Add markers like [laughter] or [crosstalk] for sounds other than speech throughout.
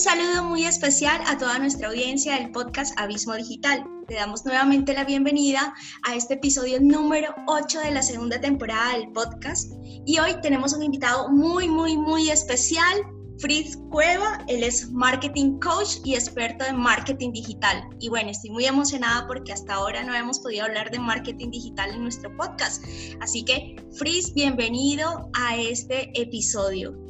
saludo muy especial a toda nuestra audiencia del podcast Abismo Digital. Le damos nuevamente la bienvenida a este episodio número 8 de la segunda temporada del podcast. Y hoy tenemos un invitado muy, muy, muy especial, Fritz Cueva. Él es marketing coach y experto en marketing digital. Y bueno, estoy muy emocionada porque hasta ahora no hemos podido hablar de marketing digital en nuestro podcast. Así que, Fritz, bienvenido a este episodio.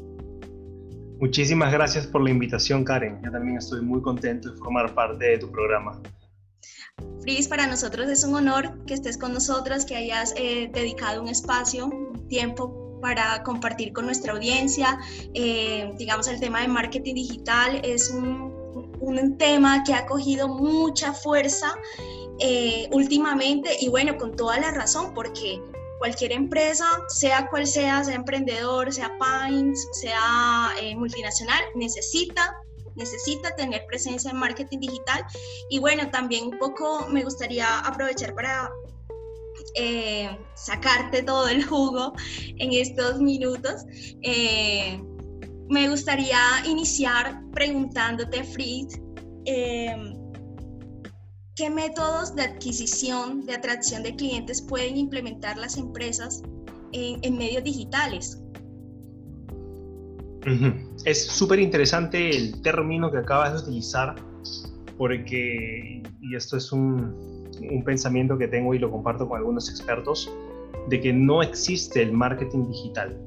Muchísimas gracias por la invitación, Karen. Yo también estoy muy contento de formar parte de tu programa. Fritz, para nosotros es un honor que estés con nosotros, que hayas eh, dedicado un espacio, un tiempo para compartir con nuestra audiencia. Eh, digamos, el tema de marketing digital es un, un tema que ha cogido mucha fuerza eh, últimamente y bueno, con toda la razón, porque cualquier empresa, sea cual sea, sea emprendedor, sea Pines, sea eh, multinacional, necesita necesita tener presencia en marketing digital. Y bueno, también un poco me gustaría aprovechar para eh, sacarte todo el jugo en estos minutos. Eh, me gustaría iniciar preguntándote, Fritz, ¿Qué métodos de adquisición, de atracción de clientes pueden implementar las empresas en, medios digitales? Es súper interesante el término que acabas de utilizar porque, y esto es un, un pensamiento que tengo y lo comparto con algunos expertos, de que no existe el marketing digital.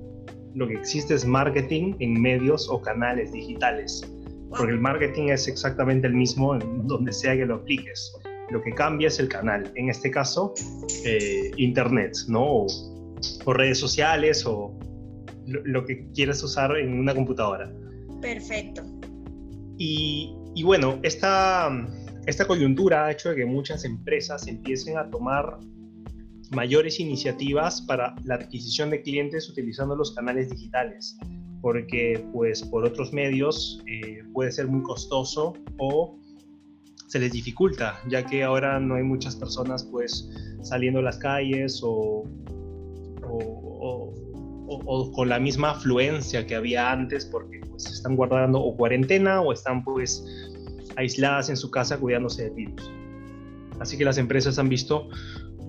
Lo que existe es marketing en medios o canales digitales porque el marketing es exactamente el mismo en donde sea que lo apliques. Lo que cambia es el canal, en este caso, eh, Internet, ¿no? O, redes sociales o lo, que quieras usar en una computadora. Perfecto. Y, y bueno, esta, esta coyuntura ha hecho de que muchas empresas empiecen a tomar mayores iniciativas para la adquisición de clientes utilizando los canales digitales porque pues por otros medios eh, puede ser muy costoso o se les dificulta, ya que ahora no hay muchas personas pues saliendo a las calles o, o, con la misma afluencia que había antes porque pues están guardando o cuarentena o están pues aisladas en su casa cuidándose de virus. Así que las empresas han visto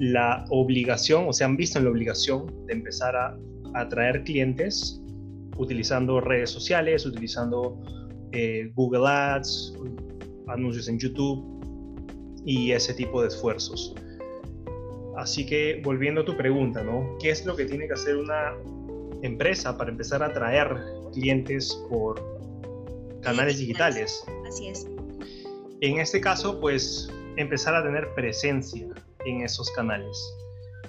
la obligación o se han visto en la obligación de empezar a atraer clientes utilizando redes sociales, utilizando eh, Google Ads, anuncios en YouTube y ese tipo de esfuerzos. Así que volviendo a tu pregunta, ¿no? ¿Qué es lo que tiene que hacer una empresa para empezar a atraer clientes por canales digitales? Así es. En este caso, pues empezar a tener presencia en esos canales.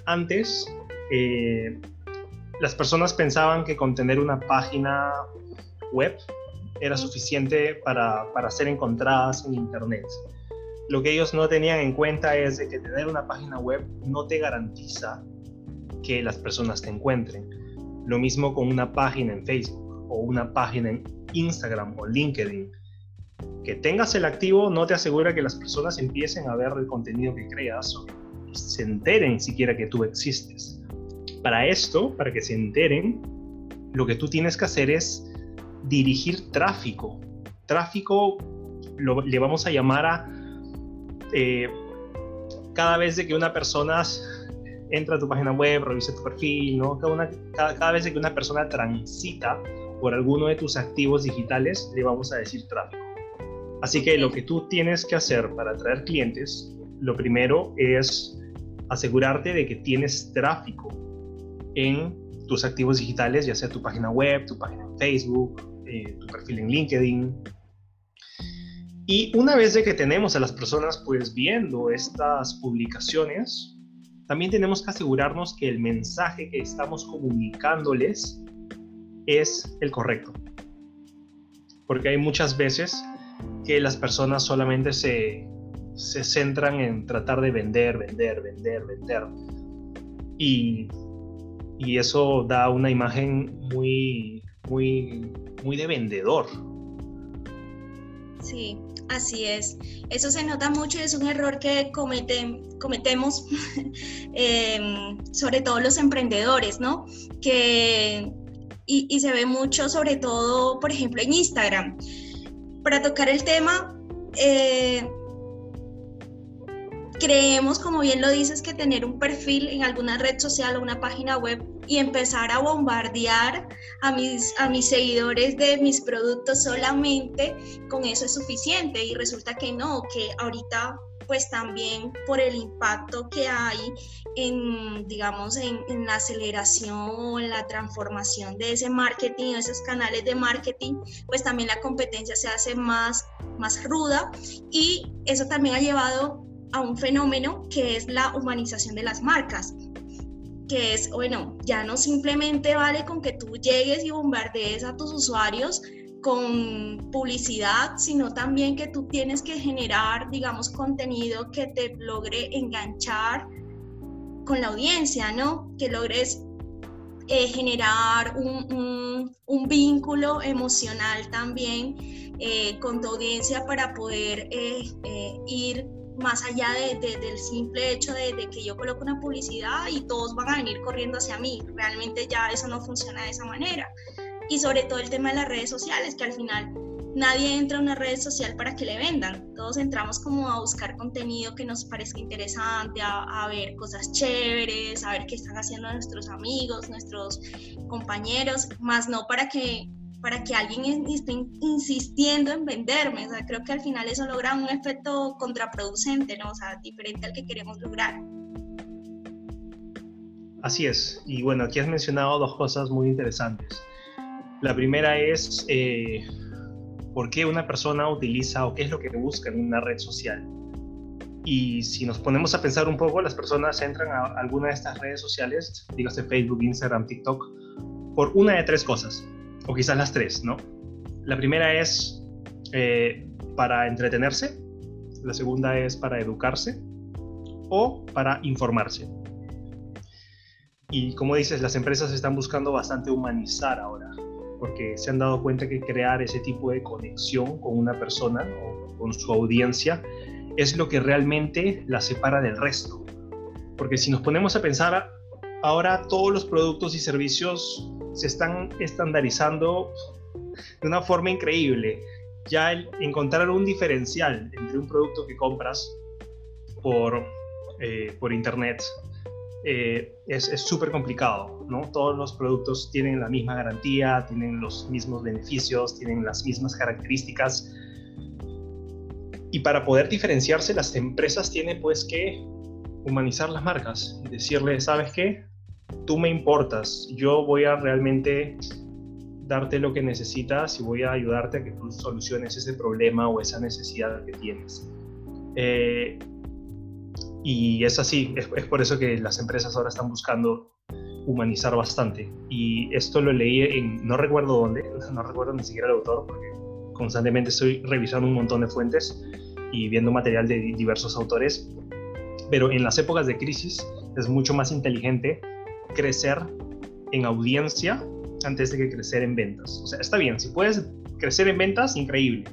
Antes, eh, las personas pensaban que con tener una página web era suficiente para, para, ser encontradas en Internet. Lo que ellos no tenían en cuenta es de que tener una página web no te garantiza que las personas te encuentren. Lo mismo con una página en Facebook o una página en Instagram o LinkedIn. Que tengas el activo no te asegura que las personas empiecen a ver el contenido que creas o se enteren siquiera que tú existes para esto, para que se enteren, lo que tú tienes que hacer es dirigir tráfico. Tráfico lo, le vamos a llamar a eh, cada vez de que una persona entra a tu página web, revisa tu perfil, ¿no? Cada, vez que una persona transita por alguno de tus activos digitales, le vamos a decir tráfico. Así que lo que tú tienes que hacer para atraer clientes, lo primero es asegurarte de que tienes tráfico en tus activos digitales, ya sea tu página web, tu página en Facebook, eh, tu perfil en LinkedIn. Y una vez de que tenemos a las personas pues viendo estas publicaciones, también tenemos que asegurarnos que el mensaje que estamos comunicándoles es el correcto. Porque hay muchas veces que las personas solamente se, se centran en tratar de vender, vender, vender, vender. Y y eso da una imagen muy, muy, muy de vendedor. Sí, así es. Eso se nota mucho y es un error que cometemos, [laughs] em, sobre todo los emprendedores, ¿no? Que, y, y se ve mucho, sobre todo, por ejemplo, en Instagram para tocar el tema, eh, creemos, como bien lo dices, que tener un perfil en alguna red social o una página web y empezar a bombardear a mis, a mis seguidores de mis productos solamente, con eso es suficiente. Y resulta que no, que ahorita pues también por el impacto que hay en, digamos, en, en, la aceleración, la transformación de ese marketing, de esos canales de marketing, pues también la competencia se hace más, más ruda y eso también ha llevado a un fenómeno que es la humanización de las marcas que es, bueno, ya no simplemente vale con que tú llegues y bombardees a tus usuarios con publicidad, sino también que tú tienes que generar, digamos, contenido que te logre enganchar con la audiencia, ¿no? Que logres eh, generar un, un, vínculo emocional también eh, con tu audiencia para poder eh, ir más allá de, del simple hecho de, de, que yo coloco una publicidad y todos van a venir corriendo hacia mí. Realmente ya eso no funciona de esa manera y sobre todo el tema de las redes sociales, que al final nadie entra a una red social para que le vendan. Todos entramos como a buscar contenido que nos parezca interesante, a, ver cosas chéveres, a ver qué están haciendo nuestros amigos, nuestros compañeros, más no para que para que alguien esté insistiendo en venderme. O sea, creo que al final eso logra un efecto contraproducente, ¿no? O sea, diferente al que queremos lograr. Así es. Y bueno, aquí has mencionado dos cosas muy interesantes. La primera es eh, por qué una persona utiliza o qué es lo que busca en una red social. Y si nos ponemos a pensar un poco, las personas entran a alguna de estas redes sociales, dígase Facebook, Instagram, TikTok, por una de tres cosas, o quizás las tres, ¿no? La primera es eh, para entretenerse, la segunda es para educarse o para informarse. Y como dices, las empresas están buscando bastante humanizar ahora porque se han dado cuenta que crear ese tipo de conexión con una persona o con su audiencia es lo que realmente la separa del resto. Porque si nos ponemos a pensar, ahora todos los productos y servicios se están estandarizando de una forma increíble. Ya el encontrar un diferencial entre un producto que compras por, eh, por internet eh, es súper complicado, ¿no? Todos los productos tienen la misma garantía, tienen los mismos beneficios, tienen las mismas características. Y para poder diferenciarse, las empresas tienen pues que humanizar las marcas decirle, ¿sabes qué? Tú me importas, yo voy a realmente darte lo que necesitas y voy a ayudarte a que tú soluciones ese problema o esa necesidad que tienes. Eh, y es así, es, por eso que las empresas ahora están buscando humanizar bastante. Y esto lo leí en, no recuerdo dónde, [laughs] no recuerdo ni siquiera el autor, porque constantemente estoy revisando un montón de fuentes y viendo material de diversos autores. Pero en las épocas de crisis es mucho más inteligente crecer en audiencia antes de que crecer en ventas. O sea, está bien, si puedes crecer en ventas, increíble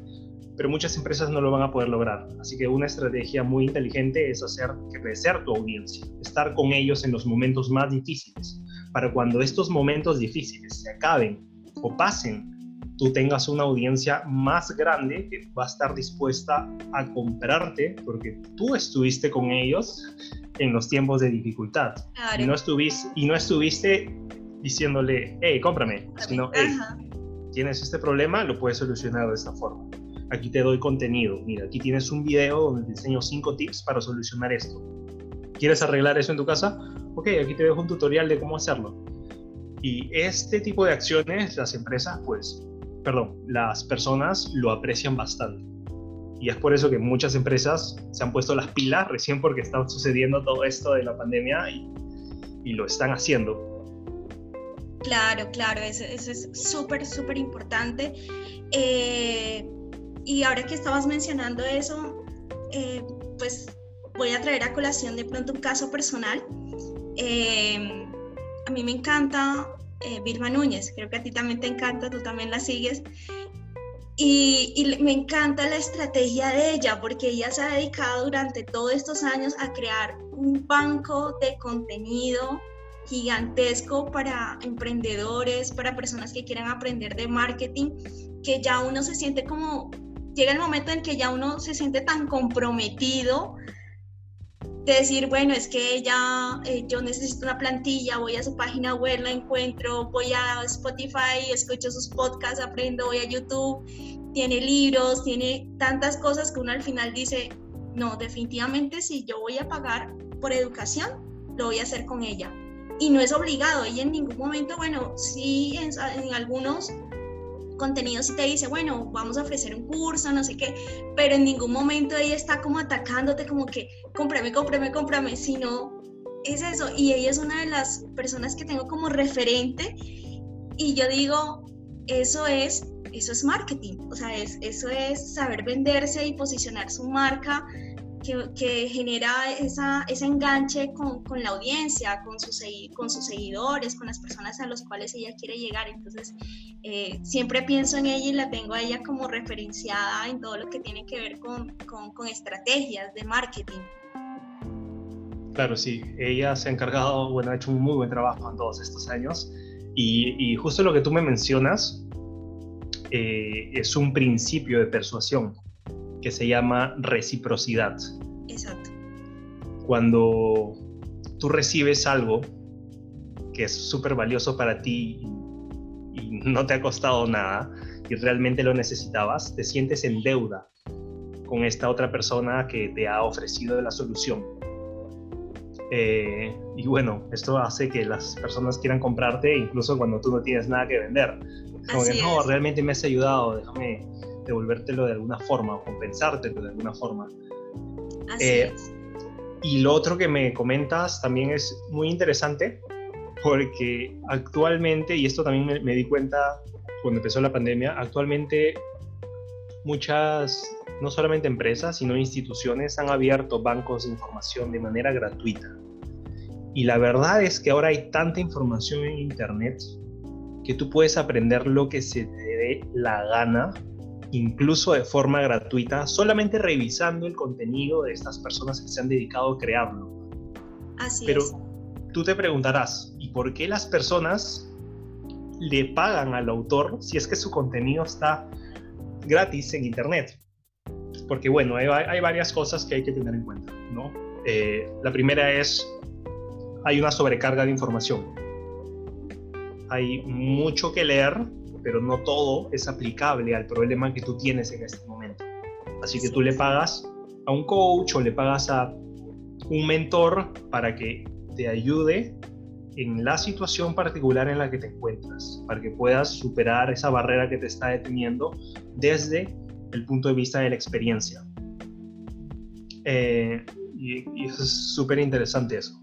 pero muchas empresas no lo van a poder lograr. Así que una estrategia muy inteligente es hacer crecer tu audiencia, estar con ellos en los momentos más difíciles, para cuando estos momentos difíciles se acaben o pasen, tú tengas una audiencia más grande que va a estar dispuesta a comprarte porque tú estuviste con ellos en los tiempos de dificultad y, no estuviste, y no estuviste diciéndole, hey, cómprame, sino, hey, tienes este problema, lo puedes solucionar de esta forma aquí te doy contenido. Mira, aquí tienes un video donde te enseño cinco tips para solucionar esto. ¿Quieres arreglar eso en tu casa? Ok, aquí te dejo un tutorial de cómo hacerlo. Y este tipo de acciones, las empresas, pues, perdón, las personas lo aprecian bastante. Y es por eso que muchas empresas se han puesto las pilas recién porque está sucediendo todo esto de la pandemia y, lo están haciendo. Claro, claro, eso, eso es súper, súper importante. Eh, y ahora que estabas mencionando eso, eh, pues voy a traer a colación de pronto un caso personal. Eh, a mí me encanta eh, Vilma Núñez, creo que a ti también te encanta, tú también la sigues. Y, y, me encanta la estrategia de ella porque ella se ha dedicado durante todos estos años a crear un banco de contenido gigantesco para emprendedores, para personas que quieran aprender de marketing, que ya uno se siente como llega el momento en que ya uno se siente tan comprometido decir, bueno, es que ya eh, yo necesito una plantilla, voy a su página web, la encuentro, voy a Spotify, escucho sus podcasts, aprendo, voy a YouTube, tiene libros, tiene tantas cosas que uno al final dice, no, definitivamente si yo voy a pagar por educación, lo voy a hacer con ella. Y no es obligado, ella en ningún momento, bueno, sí, en algunos contenidos y te dice, bueno, vamos a ofrecer un curso, no sé qué, pero en ningún momento ella está como atacándote como que cómprame, cómprame, cómprame, sino es eso. Y ella es una de las personas que tengo como referente y yo digo, eso es, eso es marketing, o sea, es, eso es saber venderse y posicionar su marca que, genera esa, ese enganche con, con, la audiencia, con sus, con sus seguidores, con las personas a las cuales ella quiere llegar. Entonces, eh, siempre pienso en ella y la tengo a ella como referenciada en todo lo que tiene que ver con, con, estrategias de marketing. Claro, sí, ella se ha encargado, bueno, ha hecho un muy buen trabajo en todos estos años y, y justo lo que tú me mencionas eh, es un principio de persuasión que se llama reciprocidad. Exacto. Cuando tú recibes algo que es súper valioso para ti y, no te ha costado nada y realmente lo necesitabas, te sientes en deuda con esta otra persona que te ha ofrecido la solución. Eh, y bueno, esto hace que las personas quieran comprarte incluso cuando tú no tienes nada que vender. Como que no, realmente me has ayudado, déjame devolvértelo de alguna forma o compensártelo de alguna forma. Así eh, Y lo otro que me comentas también es muy interesante porque actualmente, y esto también me, di cuenta cuando empezó la pandemia, actualmente muchas, no solamente empresas, sino instituciones han abierto bancos de información de manera gratuita. Y la verdad es que ahora hay tanta información en Internet que tú puedes aprender lo que se te dé la gana incluso de forma gratuita, solamente revisando el contenido de estas personas que se han dedicado a crearlo. Así Pero es. tú te preguntarás, ¿y por qué las personas le pagan al autor si es que su contenido está gratis en Internet? Porque bueno, hay, varias cosas que hay que tener en cuenta, ¿no? Eh, la primera es, hay una sobrecarga de información. Hay mucho que leer pero no todo es aplicable al problema que tú tienes en este momento. Así que tú le pagas a un coach o le pagas a un mentor para que te ayude en la situación particular en la que te encuentras, para que puedas superar esa barrera que te está deteniendo desde el punto de vista de la experiencia. Eh, y, es súper interesante eso.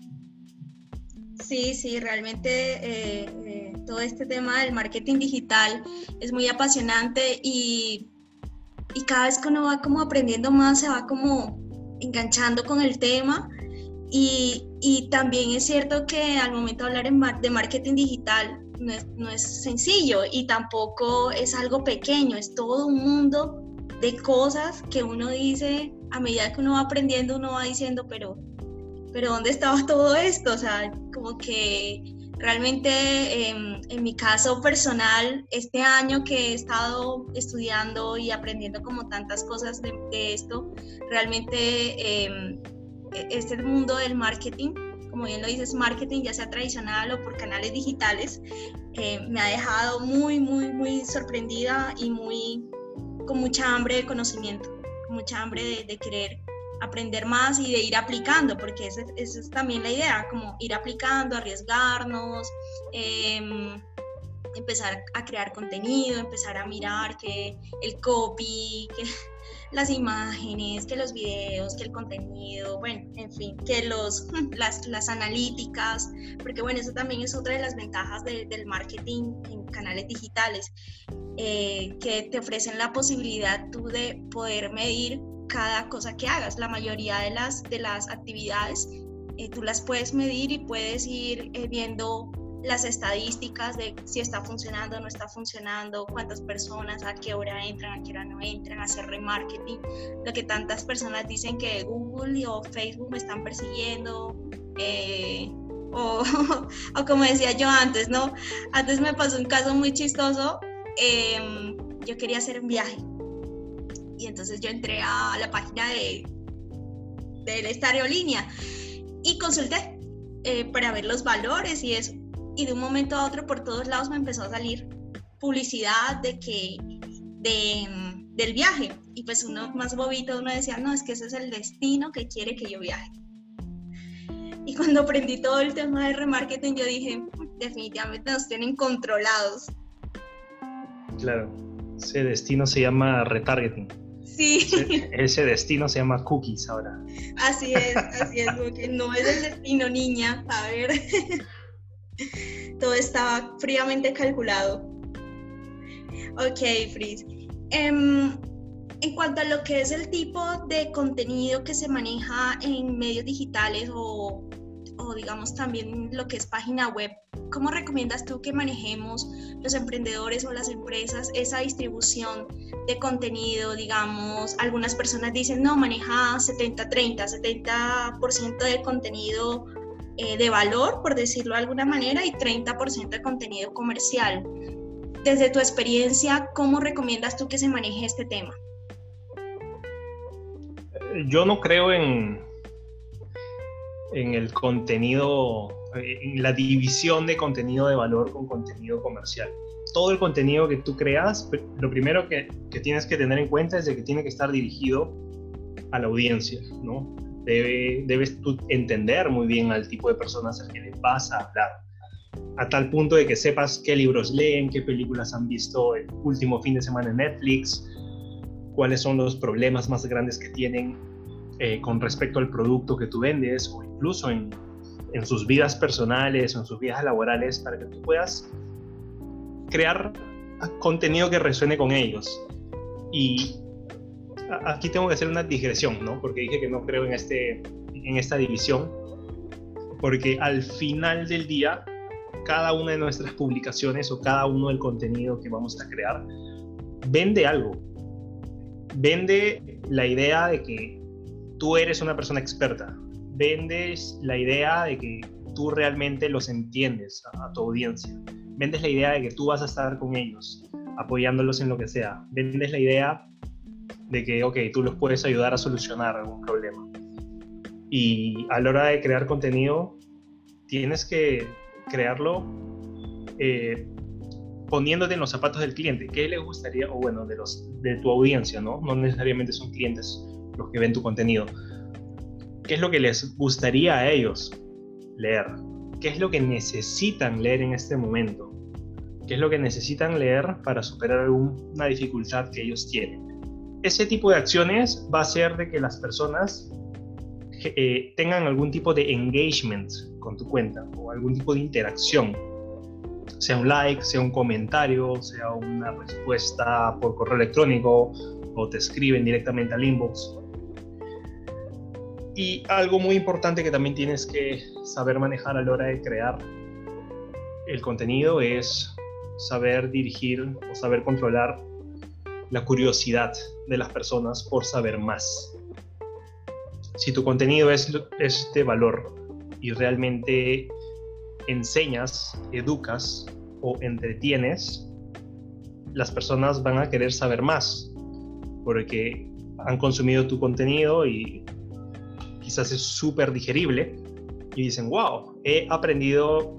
Sí, sí, realmente eh, eh, todo este tema del marketing digital es muy apasionante y, y, cada vez que uno va como aprendiendo más, se va como enganchando con el tema. Y, y también es cierto que al momento de hablar de marketing digital no es, no es sencillo y tampoco es algo pequeño, es todo un mundo de cosas que uno dice, a medida que uno va aprendiendo, uno va diciendo, pero pero ¿dónde estaba [laughs] todo esto? O sea, como que realmente em, en mi caso personal, este año que he estado estudiando y aprendiendo como tantas cosas de, esto, realmente em, e, este mundo del marketing, como bien lo dices, marketing ya sea tradicional o por canales digitales, eh, me ha dejado muy, muy, muy sorprendida y muy con mucha hambre de conocimiento, con mucha hambre de, de querer aprender más y de ir aplicando, porque esa, es también la idea, como ir aplicando, arriesgarnos, em, empezar a crear contenido, empezar a mirar que el copy, que [laughs] las imágenes, que los videos, que el contenido, bueno, en fin, que los, [laughs] las, las analíticas, porque bueno, eso también es otra de las ventajas del marketing en canales digitales, eh, que te ofrecen la posibilidad tú de poder medir cada cosa que hagas. La mayoría de las, de las actividades eh, tú las puedes medir y puedes ir eh, viendo las estadísticas de si está funcionando no está funcionando, cuántas personas, a qué hora entran, a qué hora no entran, hacer remarketing, lo que tantas personas dicen que Google o Facebook me están persiguiendo, eh, o, [laughs] o, como decía yo antes, ¿no? Antes me pasó un caso muy chistoso, em, yo quería hacer un viaje Y entonces yo entré a la página de, de esta aerolínea y consulté eh, para ver los valores y eso. Y de un momento a otro por todos lados me empezó a salir publicidad de que de, del viaje. Y pues uno más bobito, uno decía, no, es que ese es el destino que quiere que yo viaje. Y cuando aprendí todo el tema de remarketing, yo dije, definitivamente nos tienen controlados. Claro, ese destino se llama retargeting. Sí. Ese, destino se llama cookies ahora. Así es, así es, porque no es el destino, niña. A ver. Todo estaba fríamente calculado. Ok, Frizz. Em, en cuanto a lo que es el tipo de contenido que se maneja en medios digitales o o digamos también lo que es página web, ¿cómo recomiendas tú que manejemos los emprendedores o las empresas esa distribución de contenido? Digamos, algunas personas dicen, no, maneja 70-30, 70%, de contenido eh, de valor, por decirlo de alguna manera, y 30% de contenido comercial. Desde tu experiencia, ¿cómo recomiendas tú que se maneje este tema? Yo no creo en, en el contenido, eh, en la división de contenido de valor con contenido comercial. Todo el contenido que tú creas, lo primero que, que tienes que tener en cuenta es de que tiene que estar dirigido a la audiencia, ¿no? Debe, debes tú entender muy bien al tipo de personas al que le vas a hablar, a tal punto de que sepas qué libros leen, qué películas han visto el último fin de semana en Netflix, cuáles son los problemas más grandes que tienen eh, con respecto al producto que tú vendes o incluso en, en sus vidas personales o en sus vidas laborales para que tú puedas crear contenido que resuene con ellos. Y aquí tengo que hacer una digresión, ¿no? Porque dije que no creo en, este, en esta división, porque al final del día, cada una de nuestras publicaciones o cada uno del contenido que vamos a crear vende algo. Vende la idea de que tú eres una persona experta, vendes la idea de que tú realmente los entiendes a, tu audiencia, vendes la idea de que tú vas a estar con ellos, apoyándolos en lo que sea, vendes la idea de que, ok, tú los puedes ayudar a solucionar algún problema. Y a la hora de crear contenido, tienes que crearlo eh, poniéndote en los zapatos del cliente. ¿Qué le gustaría, o bueno, de, los, de tu audiencia, ¿no? No necesariamente son clientes los que ven tu contenido. ¿Qué es lo que les gustaría a ellos leer? ¿Qué es lo que necesitan leer en este momento? ¿Qué es lo que necesitan leer para superar alguna dificultad que ellos tienen? Ese tipo de acciones va a hacer de que las personas eh, tengan algún tipo de engagement con tu cuenta o algún tipo de interacción. Sea un like, sea un comentario, sea una respuesta por correo electrónico o te escriben directamente al inbox. Y algo muy importante que también tienes que saber manejar a la hora de crear el contenido es saber dirigir o saber controlar la curiosidad de las personas por saber más. Si tu contenido es, es de valor y realmente enseñas, educas o entretienes, las personas van a querer saber más porque han consumido tu contenido y quizás es súper digerible y dicen, wow, he aprendido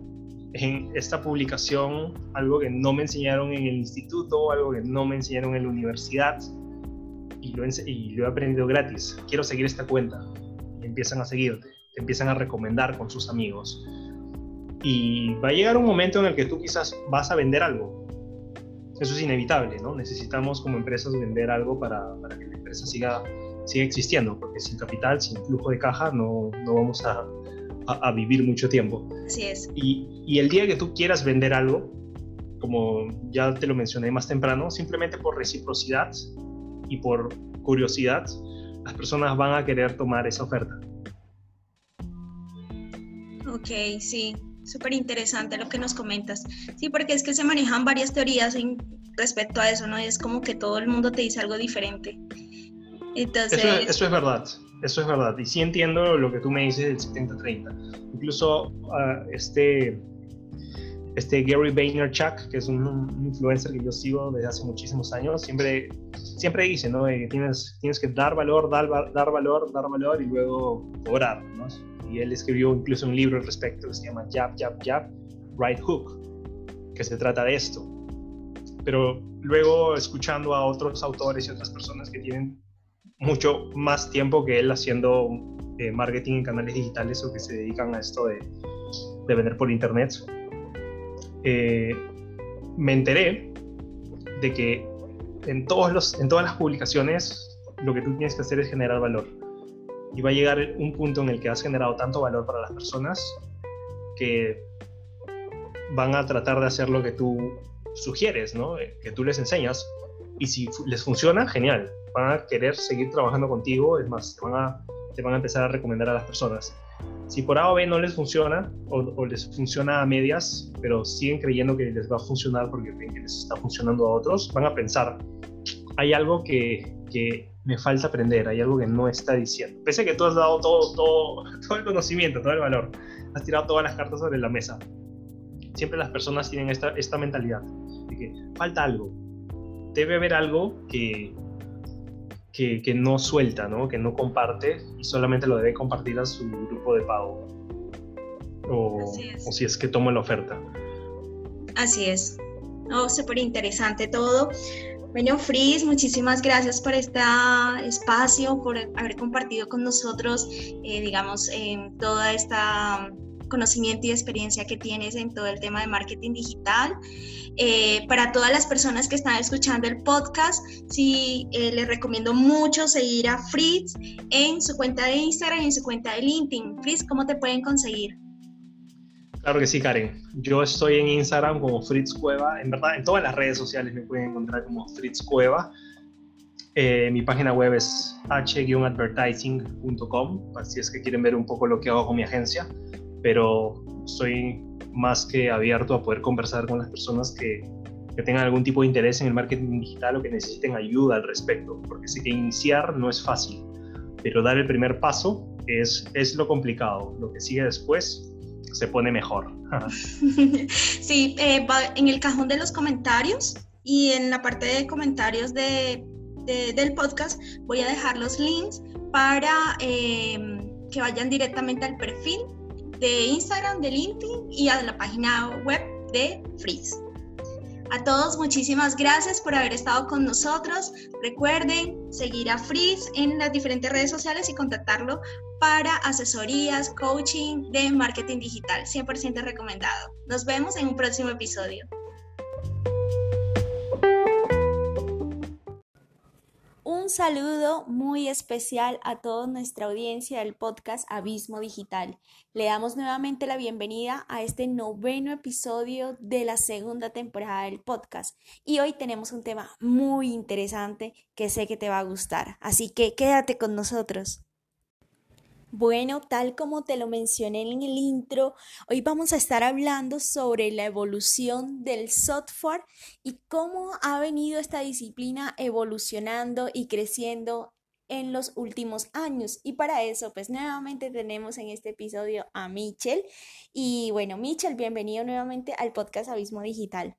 en esta publicación algo que no me enseñaron en el instituto, algo que no me enseñaron en la universidad y lo, y lo he aprendido gratis. Quiero seguir esta cuenta. Y empiezan a seguirte, te empiezan a recomendar con sus amigos. Y va a llegar un momento en el que tú quizás vas a vender algo. Eso es inevitable, ¿no? Necesitamos como empresas vender algo para, para que la empresa siga sigue existiendo, porque sin capital, sin flujo de caja, no, no vamos a, a, vivir mucho tiempo. Así es. Y, y, el día que tú quieras vender algo, como ya te lo mencioné más temprano, simplemente por reciprocidad y por curiosidad, las personas van a querer tomar esa oferta. Ok, sí, súper interesante lo que nos comentas. Sí, porque es que se manejan varias teorías en, respecto a eso, ¿no? Es como que todo el mundo te dice algo diferente. Eso, eso, es verdad, eso es verdad. Y sí entiendo lo que tú me dices del 70-30. Incluso uh, este, este Gary Vaynerchuk, que es un, influencer que yo sigo desde hace muchísimos años, siempre, siempre dice, ¿no? Que tienes, tienes que dar valor, dar, dar valor, dar valor y luego cobrar, ¿no? Y él escribió incluso un libro al respecto que se llama Jab, Jab, Jab, Right Hook, que se trata de esto. Pero luego escuchando a otros autores y otras personas que tienen mucho más tiempo que él haciendo eh, marketing en canales digitales o que se dedican a esto de, de vender por internet, eh, me enteré de que en, todos los, en todas las publicaciones lo que tú tienes que hacer es generar valor. Y va a llegar un punto en el que has generado tanto valor para las personas que van a tratar de hacer lo que tú sugieres, ¿no? Eh, que tú les enseñas. Y si les funciona, genial. Van a querer seguir trabajando contigo, es más, te van a, te van a empezar a recomendar a las personas. Si por A o B no les funciona o, les funciona a medias, pero siguen creyendo que les va a funcionar porque ven que les está funcionando a otros, van a pensar, hay algo que, que me falta aprender, hay algo que no está diciendo. Pese a que tú has dado todo, todo, [laughs] todo el conocimiento, todo el valor, has tirado todas las cartas sobre la mesa. Siempre las personas tienen esta, esta mentalidad de que falta algo. Debe haber algo que, que, no suelta, ¿no? que no comparte y solamente lo debe compartir a su grupo de pago. O, si es que toma la oferta. Así es. Oh, súper interesante todo. Bueno, Fris, muchísimas gracias por este espacio, por haber compartido con nosotros, eh, digamos, toda esta conocimiento y experiencia que tienes en todo el tema de marketing digital. Eh, para todas las personas que están escuchando el podcast, sí eh, les recomiendo mucho seguir a Fritz en su cuenta de Instagram y en su cuenta de LinkedIn. Fritz, ¿cómo te pueden conseguir? Claro que sí, Karen. Yo estoy en Instagram como Fritz Cueva. En verdad, en todas las redes sociales me pueden encontrar como Fritz Cueva. Eh, mi página web es h-advertising.com, si es que quieren ver un poco lo que hago con mi agencia pero soy más que abierto a poder conversar con las personas que, que, tengan algún tipo de interés en el marketing digital o que necesiten ayuda al respecto, porque sé que iniciar no es fácil, pero dar el primer paso es, es lo complicado, lo que sigue después se pone mejor. [laughs] sí, eh, en el cajón de los comentarios y en la parte de comentarios de, del podcast voy a dejar los links para eh, que vayan directamente al perfil de Instagram, de LinkedIn y a la página web de Freeze. A todos, muchísimas gracias por haber estado con nosotros. Recuerden seguir a Freeze en las diferentes redes sociales y contactarlo para asesorías, coaching de marketing digital. 100% recomendado. Nos vemos en un próximo episodio. Saludo muy especial a toda nuestra audiencia del podcast Abismo Digital. Le damos nuevamente la bienvenida a este noveno episodio de la segunda temporada del podcast. Y hoy tenemos un tema muy interesante que sé que te va a gustar. Así que quédate con nosotros. Bueno, tal como te lo mencioné en el intro, hoy vamos a estar hablando sobre la evolución del software y cómo ha venido esta disciplina evolucionando y creciendo en los últimos años. Y para eso, pues nuevamente tenemos en este episodio a Michel. Y bueno, Michel, bienvenido nuevamente al podcast Abismo Digital.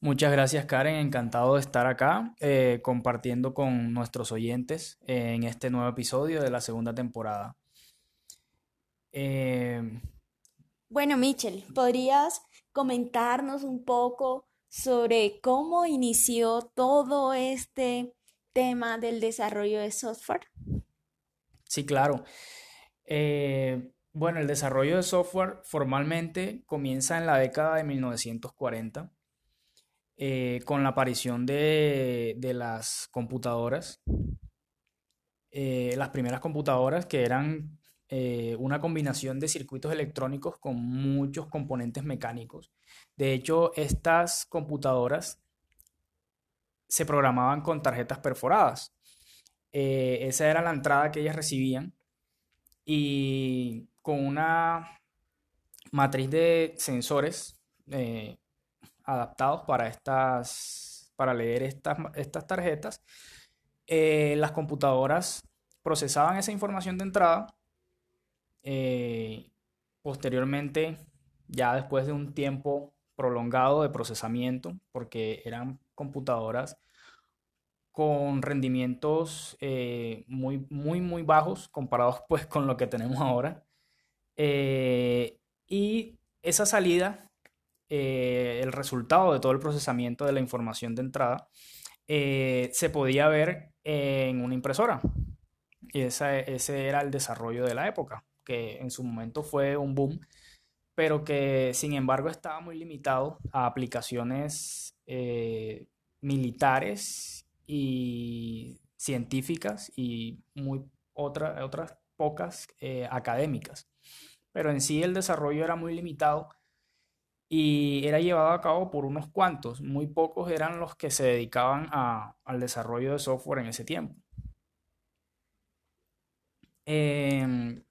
Muchas gracias Karen, encantado de estar acá eh, compartiendo con nuestros oyentes en este nuevo episodio de la segunda temporada. Eh, bueno, Michel, ¿podrías comentarnos un poco sobre cómo inició todo este tema del desarrollo de software? Sí, claro. Eh, bueno, el desarrollo de software formalmente comienza en la década de 1940 eh, con la aparición de, las computadoras. las primeras computadoras que eran eh, una combinación de circuitos electrónicos con muchos componentes mecánicos. De hecho, estas computadoras se programaban con tarjetas perforadas. Eh, esa era la entrada que ellas recibían y con una matriz de sensores eh, adaptados para, estas, para leer estas, estas tarjetas, las computadoras procesaban esa información de entrada eh, posteriormente, ya después de un tiempo prolongado de procesamiento, porque eran computadoras con rendimientos eh, muy, muy, muy bajos comparados [laughs] pues con lo que tenemos ahora. Eh, y esa salida, el resultado de todo el procesamiento de la información de entrada, se podía ver en una impresora. Y ese era el desarrollo de la época, que en su momento fue un boom, pero que sin embargo estaba muy limitado a aplicaciones militares y científicas y muy otras pocas eh, académicas. Pero en sí el desarrollo era muy limitado y era llevado a cabo por unos cuantos, muy pocos eran los que se dedicaban al desarrollo de software en ese tiempo. Em,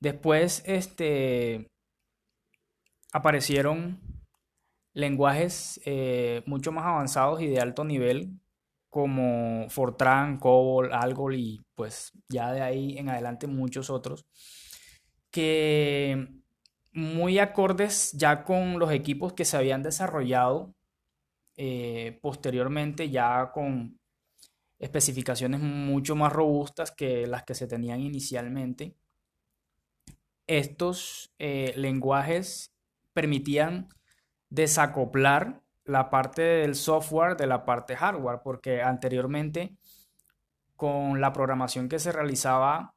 después este, aparecieron lenguajes eh, mucho más avanzados y de alto nivel como Fortran, COBOL, Algol y pues ya de ahí en adelante muchos otros que muy acordes ya con los equipos que se habían desarrollado eh, posteriormente ya con especificaciones mucho más robustas que las que se tenían inicialmente. Estos eh, lenguajes permitían desacoplar la parte del software de la parte hardware, porque anteriormente con la programación que se realizaba,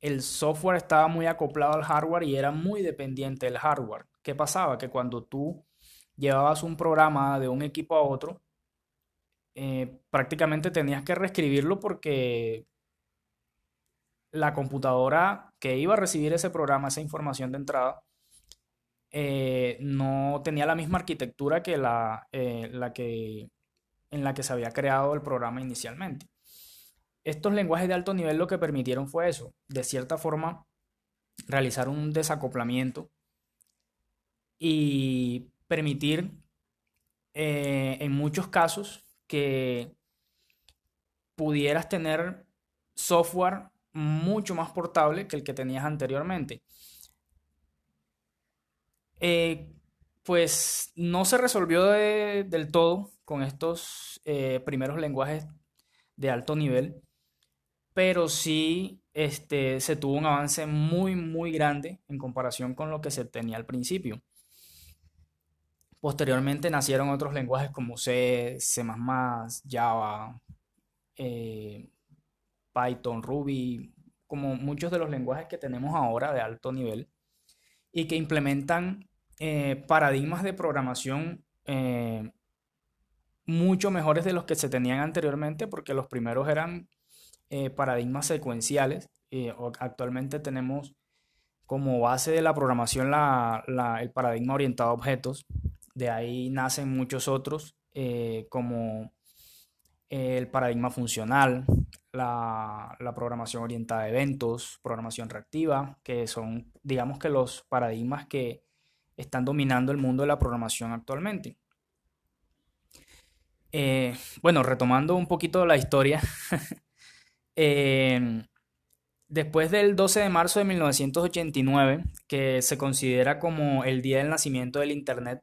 el software estaba muy acoplado al hardware y era muy dependiente del hardware. ¿Qué pasaba? Que cuando tú llevabas un programa de un equipo a otro, eh, prácticamente tenías que reescribirlo porque la computadora que iba a recibir ese programa, esa información de entrada, eh, no tenía la misma arquitectura que la, eh, la que, en la que se había creado el programa inicialmente. Estos lenguajes de alto nivel lo que permitieron fue eso, de cierta forma, realizar un desacoplamiento y permitir eh, en muchos casos que pudieras tener software mucho más portable que el que tenías anteriormente. Eh, pues no se resolvió del todo con estos eh, primeros lenguajes de alto nivel, pero sí este, se tuvo un avance muy, muy grande en comparación con lo que se tenía al principio. Posteriormente nacieron otros lenguajes como C, C++, Java, eh, Python, Ruby, como muchos de los lenguajes que tenemos ahora de alto nivel y que implementan eh, paradigmas de programación eh, mucho mejores de los que se tenían anteriormente, porque los primeros eran eh, paradigmas secuenciales. actualmente tenemos como base de la programación el paradigma orientado a objetos. De ahí nacen muchos otros, como el paradigma funcional, la, programación orientada a eventos, programación reactiva, que son, digamos que los paradigmas que están dominando el mundo de la programación actualmente. Eh, bueno, retomando un poquito la historia, [laughs] eh, después del 12 de marzo de 1989, que se considera como el día del nacimiento del Internet,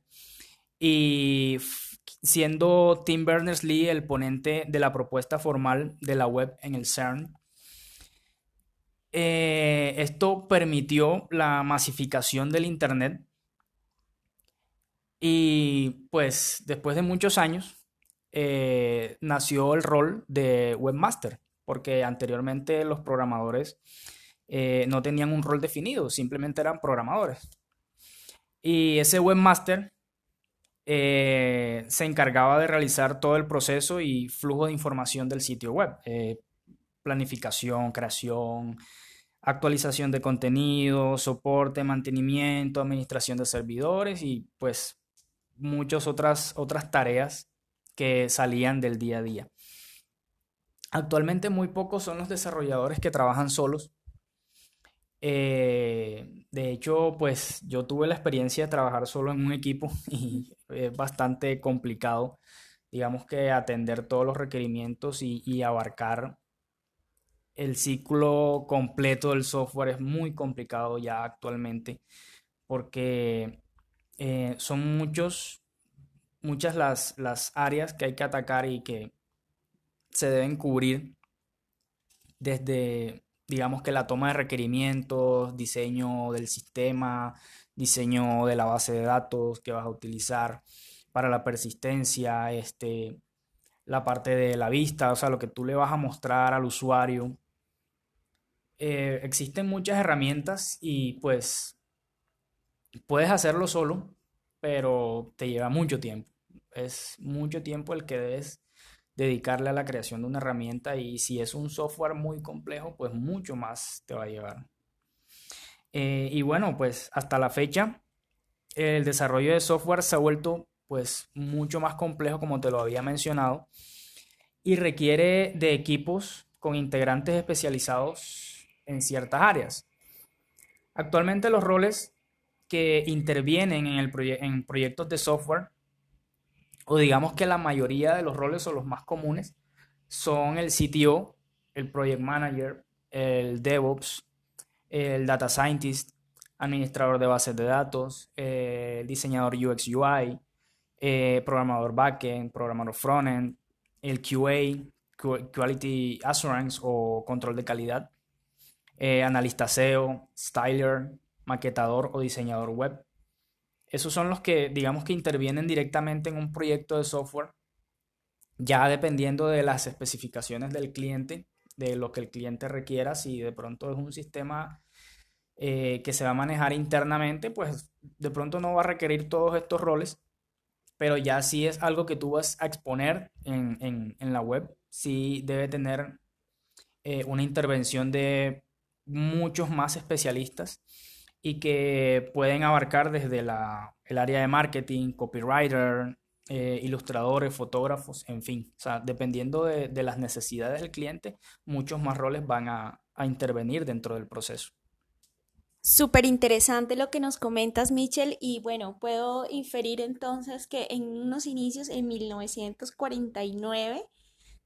y siendo Tim Berners-Lee el ponente de la propuesta formal de la web en el CERN. Eh, esto permitió la masificación del Internet y pues después de muchos años eh, nació el rol de webmaster, porque anteriormente los programadores eh, no tenían un rol definido, simplemente eran programadores. Y ese webmaster eh, se encargaba de realizar todo el proceso y flujo de información del sitio web. Eh, planificación, creación, actualización de contenido, soporte, mantenimiento, administración de servidores y pues muchas otras, otras tareas que salían del día a día. Actualmente muy pocos son los desarrolladores que trabajan solos eh, de hecho, pues yo tuve la experiencia de trabajar solo en un equipo [laughs] y es bastante complicado, digamos que atender todos los requerimientos y, abarcar el ciclo completo del software es muy complicado ya actualmente porque eh, son muchos, muchas las, las áreas que hay que atacar y que se deben cubrir desde, digamos que la toma de requerimientos, diseño del sistema, diseño de la base de datos que vas a utilizar para la persistencia, este, la parte de la vista, o sea, lo que tú le vas a mostrar al usuario. Eh, existen muchas herramientas y pues puedes hacerlo solo, pero te lleva mucho tiempo. Es mucho tiempo el que debes dedicarle a la creación de una herramienta y si es un software muy complejo, pues mucho más te va a llevar. Eh, y bueno, pues hasta la fecha el desarrollo de software se ha vuelto pues mucho más complejo como te lo había mencionado y requiere de equipos con integrantes especializados en ciertas áreas. Actualmente los roles que intervienen en, el en proyectos de software, o digamos que la mayoría de los roles o los más comunes, son el CTO, el Project Manager, el DevOps, el Data Scientist, administrador de bases de datos, el diseñador UX UI, eh, programador backend, programador frontend, el QA, Quality Assurance o control de calidad, eh, analista SEO, styler, maquetador o diseñador web. Esos son los que, digamos que intervienen directamente en un proyecto de software, ya dependiendo de las especificaciones del cliente, de lo que el cliente requiera, si de pronto es un sistema eh, que se va a manejar internamente, pues de pronto no va a requerir todos estos roles, pero ya si es algo que tú vas a exponer en, la web, sí debe tener eh, una intervención de muchos más especialistas y que pueden abarcar desde el área de marketing, copywriter, eh, ilustradores, fotógrafos, en fin. O sea, dependiendo de, las necesidades del cliente, muchos más roles van a, intervenir dentro del proceso. Súper interesante lo que nos comentas, Michel, y bueno, puedo inferir entonces que en unos inicios, en 1949,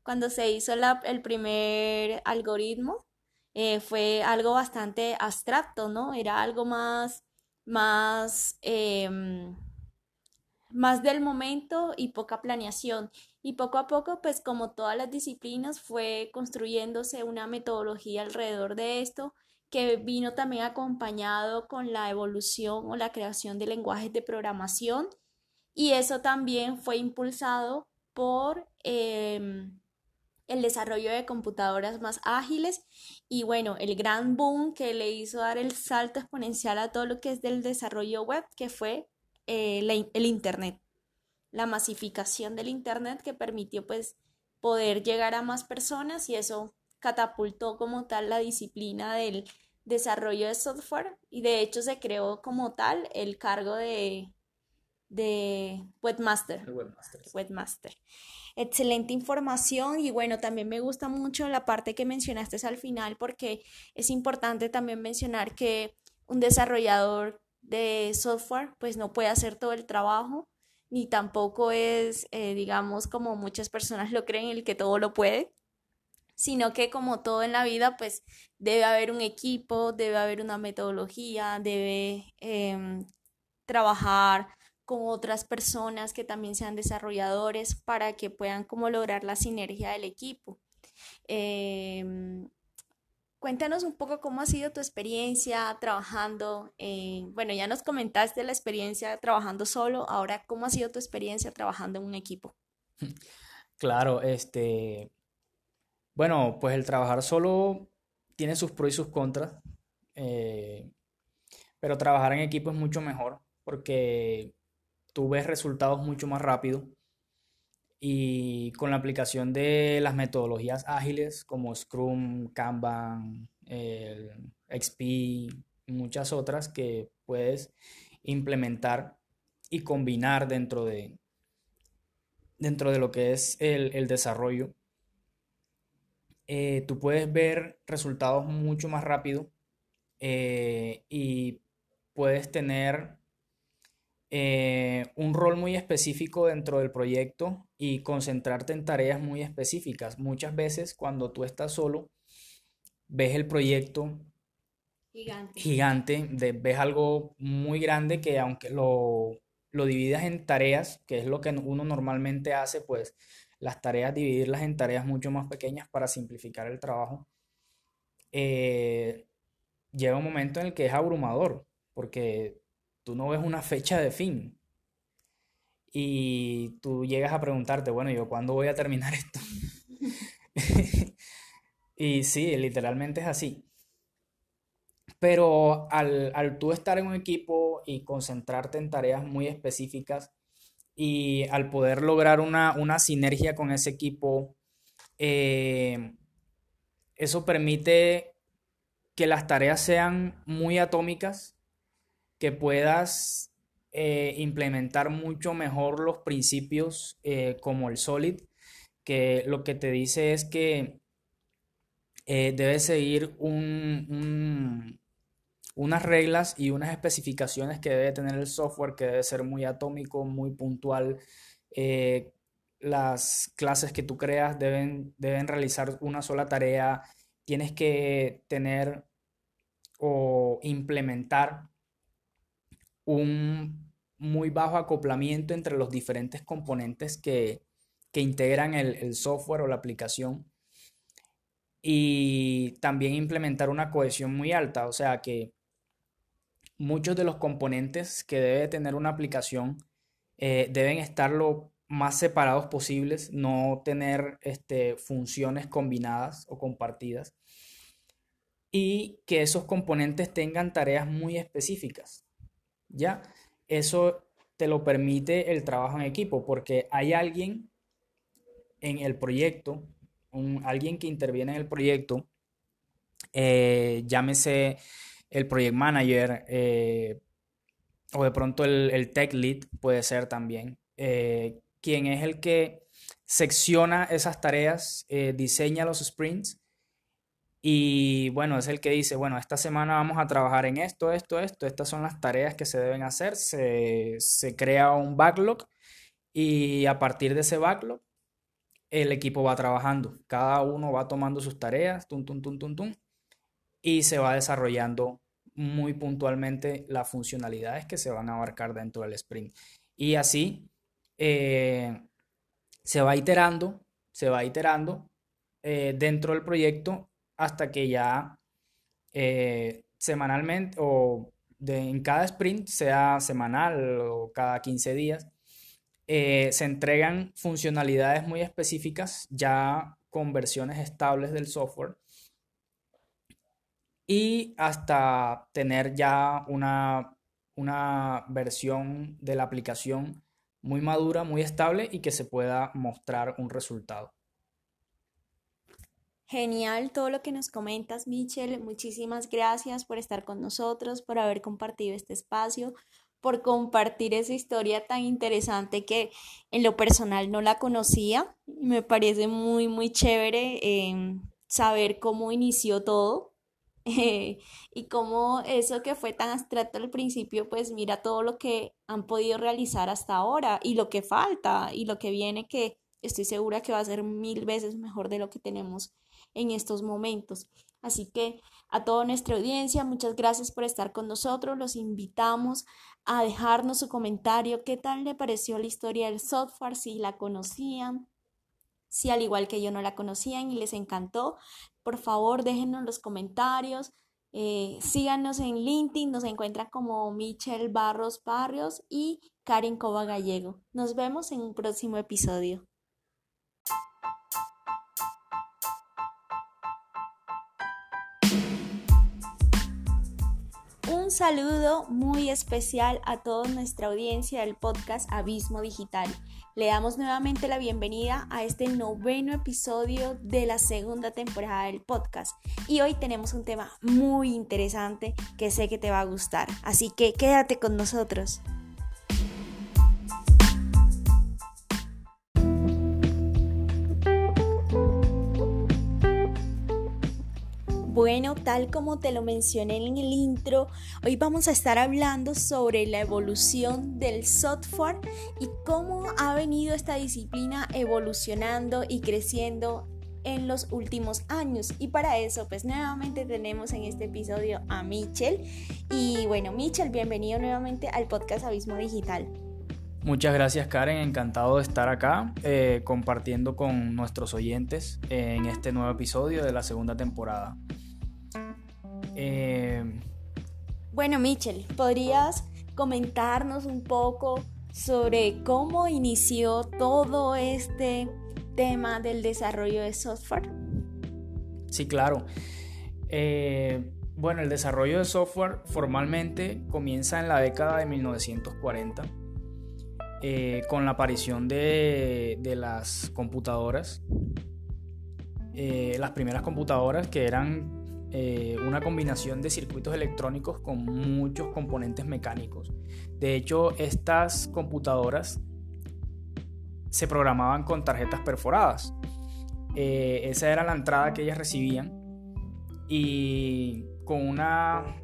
cuando se hizo el primer algoritmo, eh, fue algo bastante abstracto, ¿no? Era algo más, más, em, más del momento y poca planeación. Y poco a poco, pues como todas las disciplinas, fue construyéndose una metodología alrededor de esto que vino también acompañado con la evolución o la creación de lenguajes de programación y eso también fue impulsado por em, el desarrollo de computadoras más ágiles y bueno, el gran boom que le hizo dar el salto exponencial a todo lo que es del desarrollo web, que fue eh, el Internet, la masificación del Internet que permitió pues poder llegar a más personas y eso catapultó como tal la disciplina del desarrollo de software y de hecho se creó como tal el cargo de, de webmaster. webmaster. Excelente información y bueno, también me gusta mucho la parte que mencionaste al final porque es importante también mencionar que un desarrollador de software pues no puede hacer todo el trabajo ni tampoco es, eh, digamos, como muchas personas lo creen, el que todo lo puede, sino que como todo en la vida pues debe haber un equipo, debe haber una metodología, debe em, trabajar con otras personas que también sean desarrolladores para que puedan como lograr la sinergia del equipo. Em, cuéntanos un poco cómo ha sido tu experiencia trabajando, bueno, ya nos comentaste la experiencia trabajando solo, ahora cómo ha sido tu experiencia trabajando en un equipo. [laughs] Claro, este, bueno, pues el trabajar solo tiene sus pros y sus contras, eh, pero trabajar en equipo es mucho mejor porque tú ves resultados mucho más rápido y con la aplicación de las metodologías ágiles como Scrum, Kanban, XP y muchas otras que puedes implementar y combinar dentro de, dentro de lo que es el, desarrollo, eh, tú puedes ver resultados mucho más rápido eh, y puedes tener eh, un rol muy específico dentro del proyecto y concentrarte en tareas muy específicas. Muchas veces cuando tú estás solo, ves el proyecto Gigante. gigante, ves algo muy grande que aunque lo, lo dividas en tareas, que es lo que uno normalmente hace, pues las tareas, dividirlas en tareas mucho más pequeñas para simplificar el trabajo, eh, llega un momento en el que es abrumador, porque tú no ves una fecha de fin. Y tú llegas a preguntarte, bueno, ¿yo cuándo voy a terminar esto? [laughs] y sí, literalmente es así. Pero al, al tú estar en un equipo y concentrarte en tareas muy específicas y al poder lograr una, sinergia con ese equipo, eh, eso permite que las tareas sean muy atómicas, que puedas eh, implementar mucho mejor los principios eh, como el SOLID, que lo que te dice es que debes seguir un, unas reglas y unas especificaciones que debe tener el software, que debe ser muy atómico, muy puntual. Eh, las clases que tú creas deben, deben realizar una sola tarea. Tienes que tener o implementar un muy bajo acoplamiento entre los diferentes componentes que, integran el, el software o la aplicación y también implementar una cohesión muy alta, o sea que muchos de los componentes que debe tener una aplicación eh, deben estar lo más separados posibles, no tener este, funciones combinadas o compartidas y que esos componentes tengan tareas muy específicas. ¿Ya? Eso te lo permite el trabajo en equipo porque hay alguien en el proyecto, alguien que interviene en el proyecto, eh, llámese el project manager eh, o de pronto el, tech lead puede ser también, eh, quien es el que secciona esas tareas, eh, diseña los sprints y bueno, es el que dice, bueno, esta semana vamos a trabajar en esto, esto, esto, estas son las tareas que se deben hacer, se, se crea un backlog y a partir de ese backlog el equipo va trabajando, cada uno va tomando sus tareas, tum, tum, tum, tum, tum, y se va desarrollando muy puntualmente las funcionalidades que se van a abarcar dentro del sprint. Y así eh, se va iterando, se va iterando eh, dentro del proyecto hasta que ya eh, semanalmente o en cada sprint, sea semanal o cada 15 días, se entregan funcionalidades muy específicas ya con versiones estables del software y hasta tener ya una, una versión de la aplicación muy madura, muy estable y que se pueda mostrar un resultado. Genial todo lo que nos comentas, Michelle. Muchísimas gracias por estar con nosotros, por haber compartido este espacio, por compartir esa historia tan interesante que en lo personal no la conocía. Me parece muy, muy chévere eh, saber cómo inició todo y como eso que fue tan abstracto al principio, pues mira todo lo que han podido realizar hasta ahora y lo que falta y lo que viene que estoy segura que va a ser mil veces mejor de lo que tenemos en estos momentos. Así que a toda nuestra audiencia, muchas gracias por estar con nosotros. Los invitamos a dejarnos su comentario. ¿Qué tal le pareció la historia del software? Si la conocían, si al igual que yo no la conocían y les encantó, por favor déjenos los comentarios. Eh, síganos en LinkedIn, nos encuentran como Michelle Barros Barrios y Karen Cova Gallego. Nos vemos en un próximo episodio. Un saludo muy especial a toda nuestra audiencia del podcast Abismo Digital. Le damos nuevamente la bienvenida a este noveno episodio de la segunda temporada del podcast. Y hoy tenemos un tema muy interesante que sé que te va a gustar. Así que quédate con nosotros. Bueno, tal como te lo mencioné en el intro, hoy vamos a estar hablando sobre la evolución del software y cómo ha venido esta disciplina evolucionando y creciendo en los últimos años. Y para eso, pues nuevamente tenemos en este episodio a Michel. Y bueno, Michel, bienvenido nuevamente al podcast Abismo Digital. Muchas gracias Karen, encantado de estar acá eh, compartiendo con nuestros oyentes en este nuevo episodio de la segunda temporada. Eh, bueno, Michel, ¿podrías comentarnos un poco sobre cómo inició todo este tema del desarrollo de software? Sí, claro. Eh, bueno, el desarrollo de software formalmente comienza en la década de 1940 eh, con la aparición de, las computadoras. Eh, las primeras computadoras que eran una combinación de circuitos electrónicos con muchos componentes mecánicos. De hecho, estas computadoras se programaban con tarjetas perforadas. Eh, esa era la entrada que ellas recibían y con una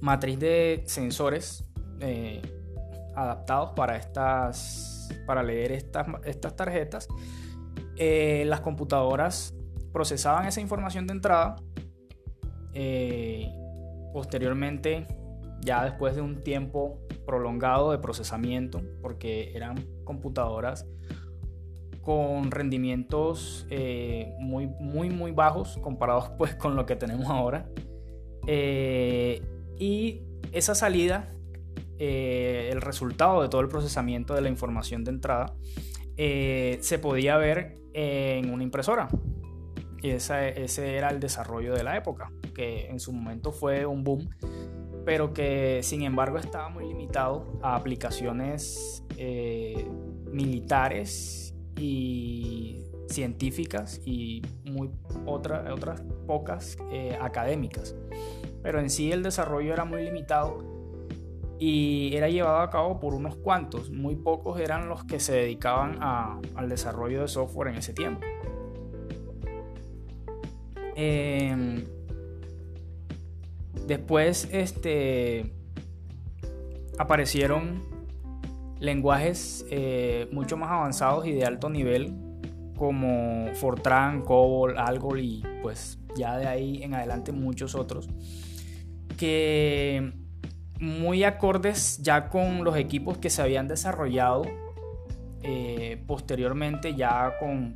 matriz de sensores eh, adaptados para estas para leer estas, estas tarjetas eh, las computadoras procesaban esa información de entrada posteriormente ya después de un tiempo prolongado de procesamiento, porque eran computadoras con rendimientos eh, muy, muy, muy bajos comparados [laughs] pues con lo que tenemos ahora. Eh, y esa salida, eh, el resultado de todo el procesamiento de la información de entrada, se podía ver en una impresora. Y ese era el desarrollo de la época, que en su momento fue un boom pero que sin embargo estaba muy limitado a aplicaciones eh, militares y científicas y muy otras pocas eh, académicas. Pero en sí el desarrollo era muy limitado y era llevado a cabo por unos cuantos, muy pocos eran los que se dedicaban al desarrollo de software en ese tiempo. Eh, Después este, aparecieron lenguajes eh, mucho más avanzados y de alto nivel como Fortran, COBOL, Algol y pues ya de ahí en adelante muchos otros que muy acordes ya con los equipos que se habían desarrollado eh, posteriormente ya con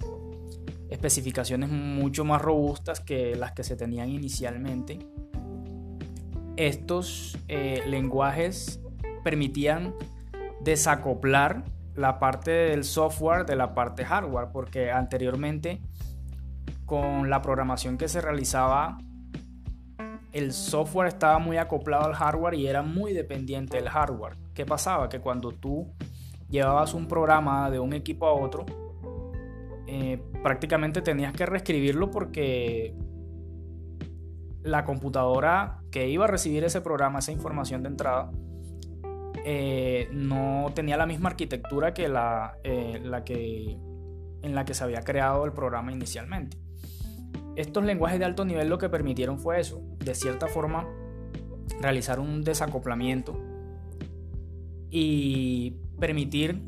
especificaciones mucho más robustas que las que se tenían inicialmente estos eh, lenguajes permitían desacoplar la parte del software de la parte hardware, porque anteriormente con la programación que se realizaba, el software estaba muy acoplado al hardware y era muy dependiente del hardware. ¿Qué pasaba? Que cuando tú llevabas un programa de un equipo a otro, eh, prácticamente tenías que reescribirlo porque la computadora que iba a recibir ese programa, esa información de entrada, eh, no tenía la misma arquitectura que la, eh, la que en la que se había creado el programa inicialmente. Estos lenguajes de alto nivel lo que permitieron fue eso, de cierta forma realizar un desacoplamiento y permitir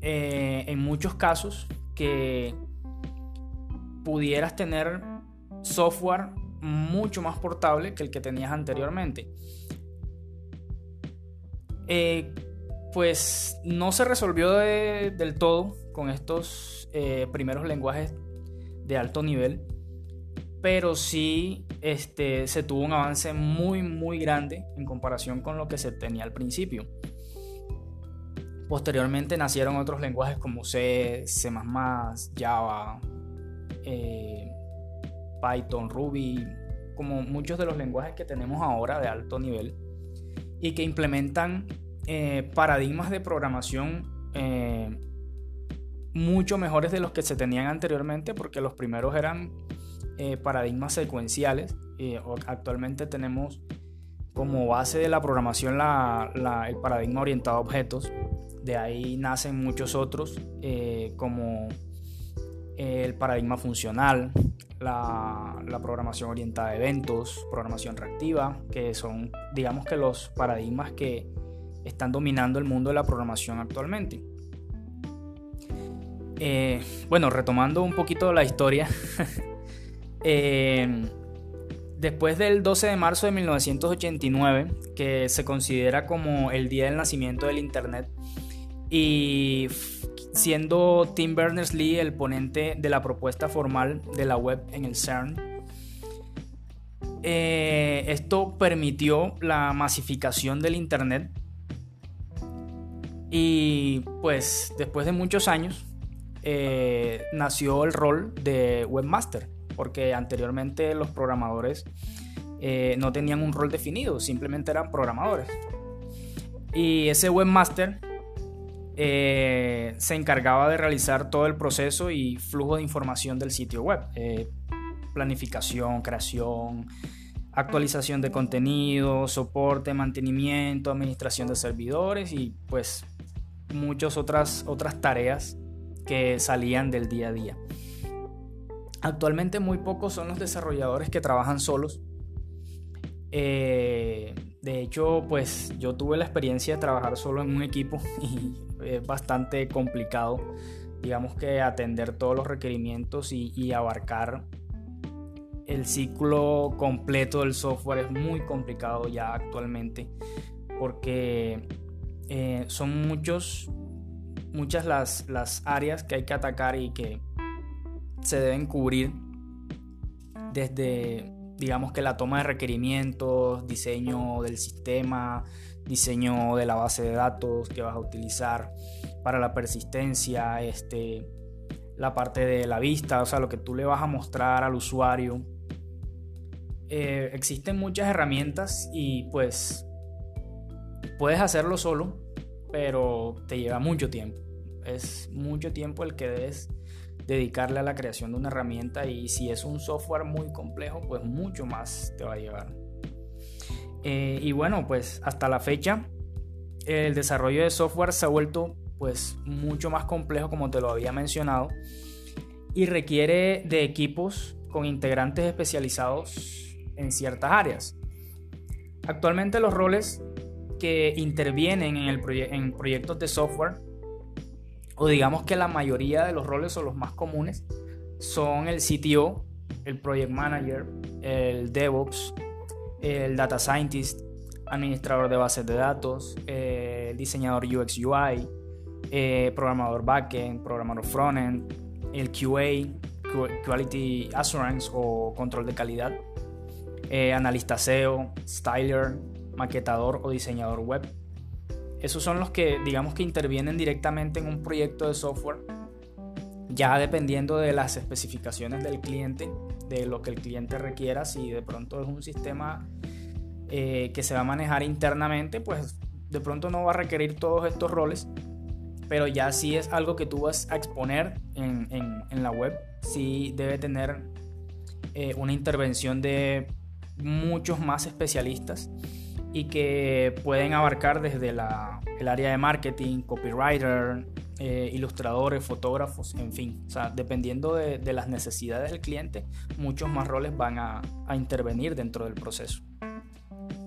eh, en muchos casos que pudieras tener software mucho más portable que el que tenías anteriormente. Eh, pues no se resolvió del todo con estos eh, primeros lenguajes de alto nivel, pero sí este, se tuvo un avance muy muy grande en comparación con lo que se tenía al principio. Posteriormente nacieron otros lenguajes como C, C++, Java, eh, Python, Ruby, como muchos de los lenguajes que tenemos ahora de alto nivel y que implementan eh, paradigmas de programación eh, mucho mejores de los que se tenían anteriormente porque los primeros eran paradigmas secuenciales actualmente tenemos como base de la programación el paradigma orientado a objetos. De ahí nacen muchos otros como el paradigma funcional, la, programación orientada a eventos, programación reactiva, que son, digamos que los paradigmas que están dominando el mundo de la programación actualmente. Eh, bueno, retomando un poquito la historia, [laughs] eh, después del 12 de marzo de 1989, que se considera como el día del nacimiento del Internet, y siendo Tim Berners-Lee el ponente de la propuesta formal de la web en el CERN, eh, esto permitió la masificación del Internet y pues después de muchos años eh, nació el rol de webmaster, porque anteriormente los programadores eh, no tenían un rol definido, simplemente eran programadores. Y ese webmaster se encargaba de realizar todo el proceso y flujo de información del sitio web planificación, creación, actualización de contenido, soporte, mantenimiento, administración de servidores y pues muchas otras, otras tareas que salían del día a día. Actualmente muy pocos son los desarrolladores que trabajan solos. Eh, de hecho, pues yo tuve la experiencia de trabajar solo en un equipo [laughs] y es bastante complicado, digamos que atender todos los requerimientos y, abarcar el ciclo completo del software es muy complicado ya actualmente porque eh, son muchos, muchas las, las áreas que hay que atacar y que se deben cubrir desde digamos que la toma de requerimientos, diseño del sistema, diseño de la base de datos que vas a utilizar para la persistencia, este, la parte de la vista, o sea, lo que tú le vas a mostrar al usuario, eh, existen muchas herramientas y pues puedes hacerlo solo, pero te lleva mucho tiempo. Es mucho tiempo el que debes dedicarle a la creación de una herramienta y si es un software muy complejo, pues mucho más te va a llevar. Eh, y bueno, pues hasta la fecha el desarrollo de software se ha vuelto pues mucho más complejo como te lo había mencionado y requiere de equipos con integrantes especializados en ciertas áreas. Actualmente los roles que intervienen en, el en proyectos de software, o digamos que la mayoría de los roles o los más comunes, son el CTO, el Project Manager, el DevOps, el Data Scientist, administrador de bases de datos, eh, diseñador UX UI, eh, programador backend, programador frontend, el QA, Quality Assurance o control de calidad, eh, analista SEO, styler, maquetador o diseñador web. Esos son los que digamos que intervienen directamente en un proyecto de software, ya dependiendo de las especificaciones del cliente, de lo que el cliente requiera, si de pronto es un sistema eh, que se va a manejar internamente, pues de pronto no va a requerir todos estos roles, pero ya si es algo que tú vas a exponer en, la web, sí debe tener eh, una intervención de muchos más especialistas y que pueden abarcar desde la, el área de marketing, copywriter, eh, ilustradores, fotógrafos, en fin. O sea, dependiendo de, las necesidades del cliente, muchos más roles van a, intervenir dentro del proceso.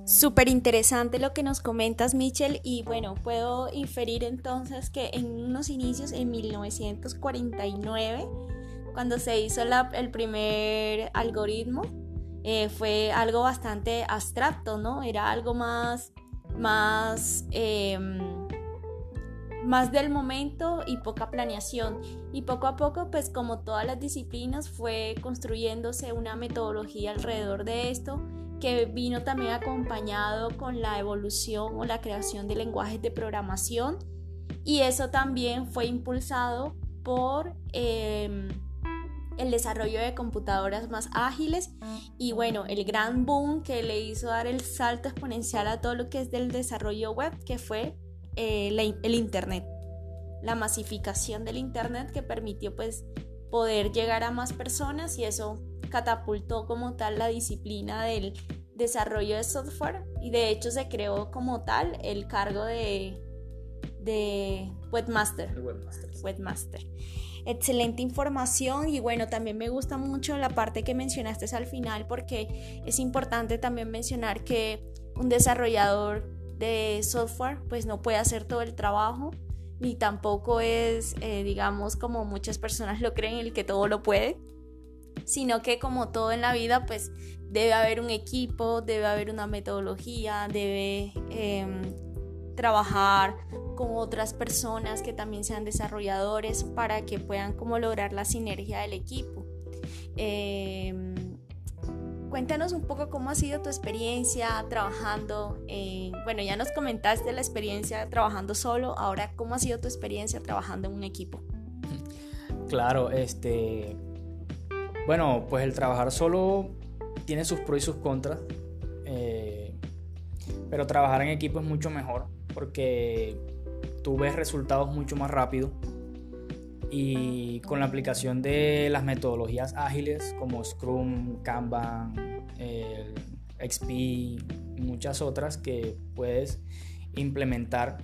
Súper interesante lo que nos comentas, Michel, y bueno, puedo inferir entonces que en unos inicios, en 1949, cuando se hizo el primer algoritmo, eh, fue algo bastante abstracto, ¿no? Era algo más, más, em, más del momento y poca planeación. Y poco a poco, pues como todas las disciplinas, fue construyéndose una metodología alrededor de esto que vino también acompañado con la evolución o la creación de lenguajes de programación. Y eso también fue impulsado por... Em, el desarrollo de computadoras más ágiles y bueno, el gran boom que le hizo dar el salto exponencial a todo lo que es del desarrollo web, que fue eh, el Internet. La masificación del Internet que permitió pues poder llegar a más personas y eso catapultó como tal la disciplina del desarrollo de software y de hecho se creó como tal el cargo de, de webmaster. webmaster. webmaster excelente información y bueno, también me gusta mucho la parte que mencionaste al final porque es importante también mencionar que un desarrollador de software pues no puede hacer todo el trabajo ni tampoco es, eh, digamos, como muchas personas lo creen, el que todo lo puede, sino que como todo en la vida, pues debe haber un equipo, debe haber una metodología, debe em, trabajar con otras personas que también sean desarrolladores para que puedan como lograr la sinergia del equipo. Em, cuéntanos un poco cómo ha sido tu experiencia trabajando, bueno, ya nos comentaste la experiencia trabajando solo, ahora cómo ha sido tu experiencia trabajando en un equipo. Claro, este, bueno, pues el trabajar solo tiene sus pros y sus contras, eh, pero trabajar en equipo es mucho mejor porque tú ves resultados mucho más rápido y con la aplicación de las metodologías ágiles como Scrum, Kanban, XP y muchas otras que puedes implementar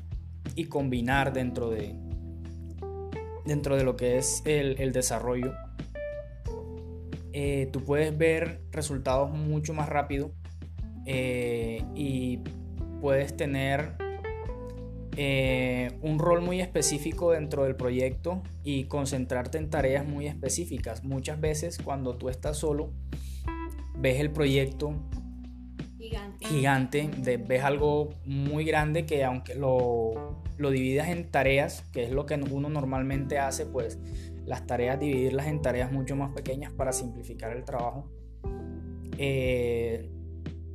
y combinar dentro de, dentro de lo que es el desarrollo. Eh, tú puedes ver resultados mucho más rápido eh, y puedes tener eh, un rol muy específico dentro del proyecto y concentrarte en tareas muy específicas. Muchas veces cuando tú estás solo, ves el proyecto gigante, ves algo muy grande que aunque lo, lo dividas en tareas, que es lo que uno normalmente hace, pues las tareas, dividirlas en tareas mucho más pequeñas para simplificar el trabajo, eh,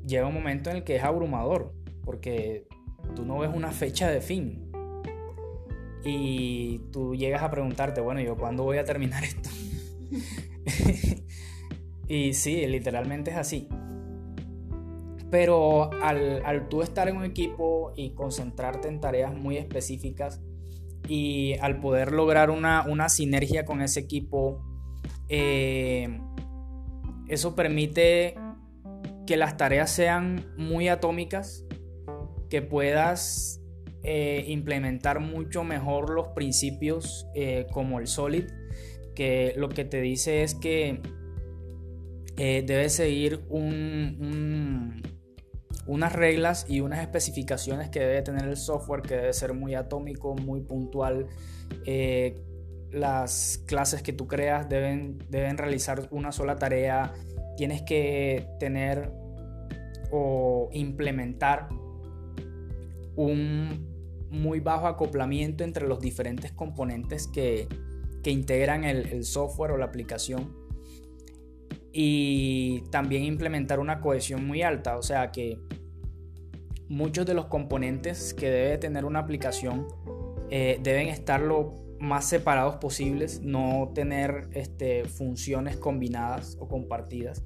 llega un momento en el que es abrumador, porque tú no ves una fecha de fin. Y tú llegas a preguntarte, bueno, ¿yo cuándo voy a terminar esto? [laughs] y sí, literalmente es así. Pero al, al tú estar en un equipo y concentrarte en tareas muy específicas, y al poder lograr una, sinergia con ese equipo, eh, eso permite que las tareas sean muy atómicas, que puedas eh, implementar mucho mejor los principios eh, como el SOLID, que lo que te dice es que debes seguir un unas reglas y unas especificaciones que debe tener el software, que debe ser muy atómico, muy puntual. Eh, las clases que tú creas deben, deben realizar una sola tarea. Tienes que tener o implementar un muy bajo acoplamiento entre los diferentes componentes que, integran el, el software o la aplicación y también implementar una cohesión muy alta, o sea que muchos de los componentes que debe tener una aplicación eh, deben estar lo más separados posibles, no tener este, funciones combinadas o compartidas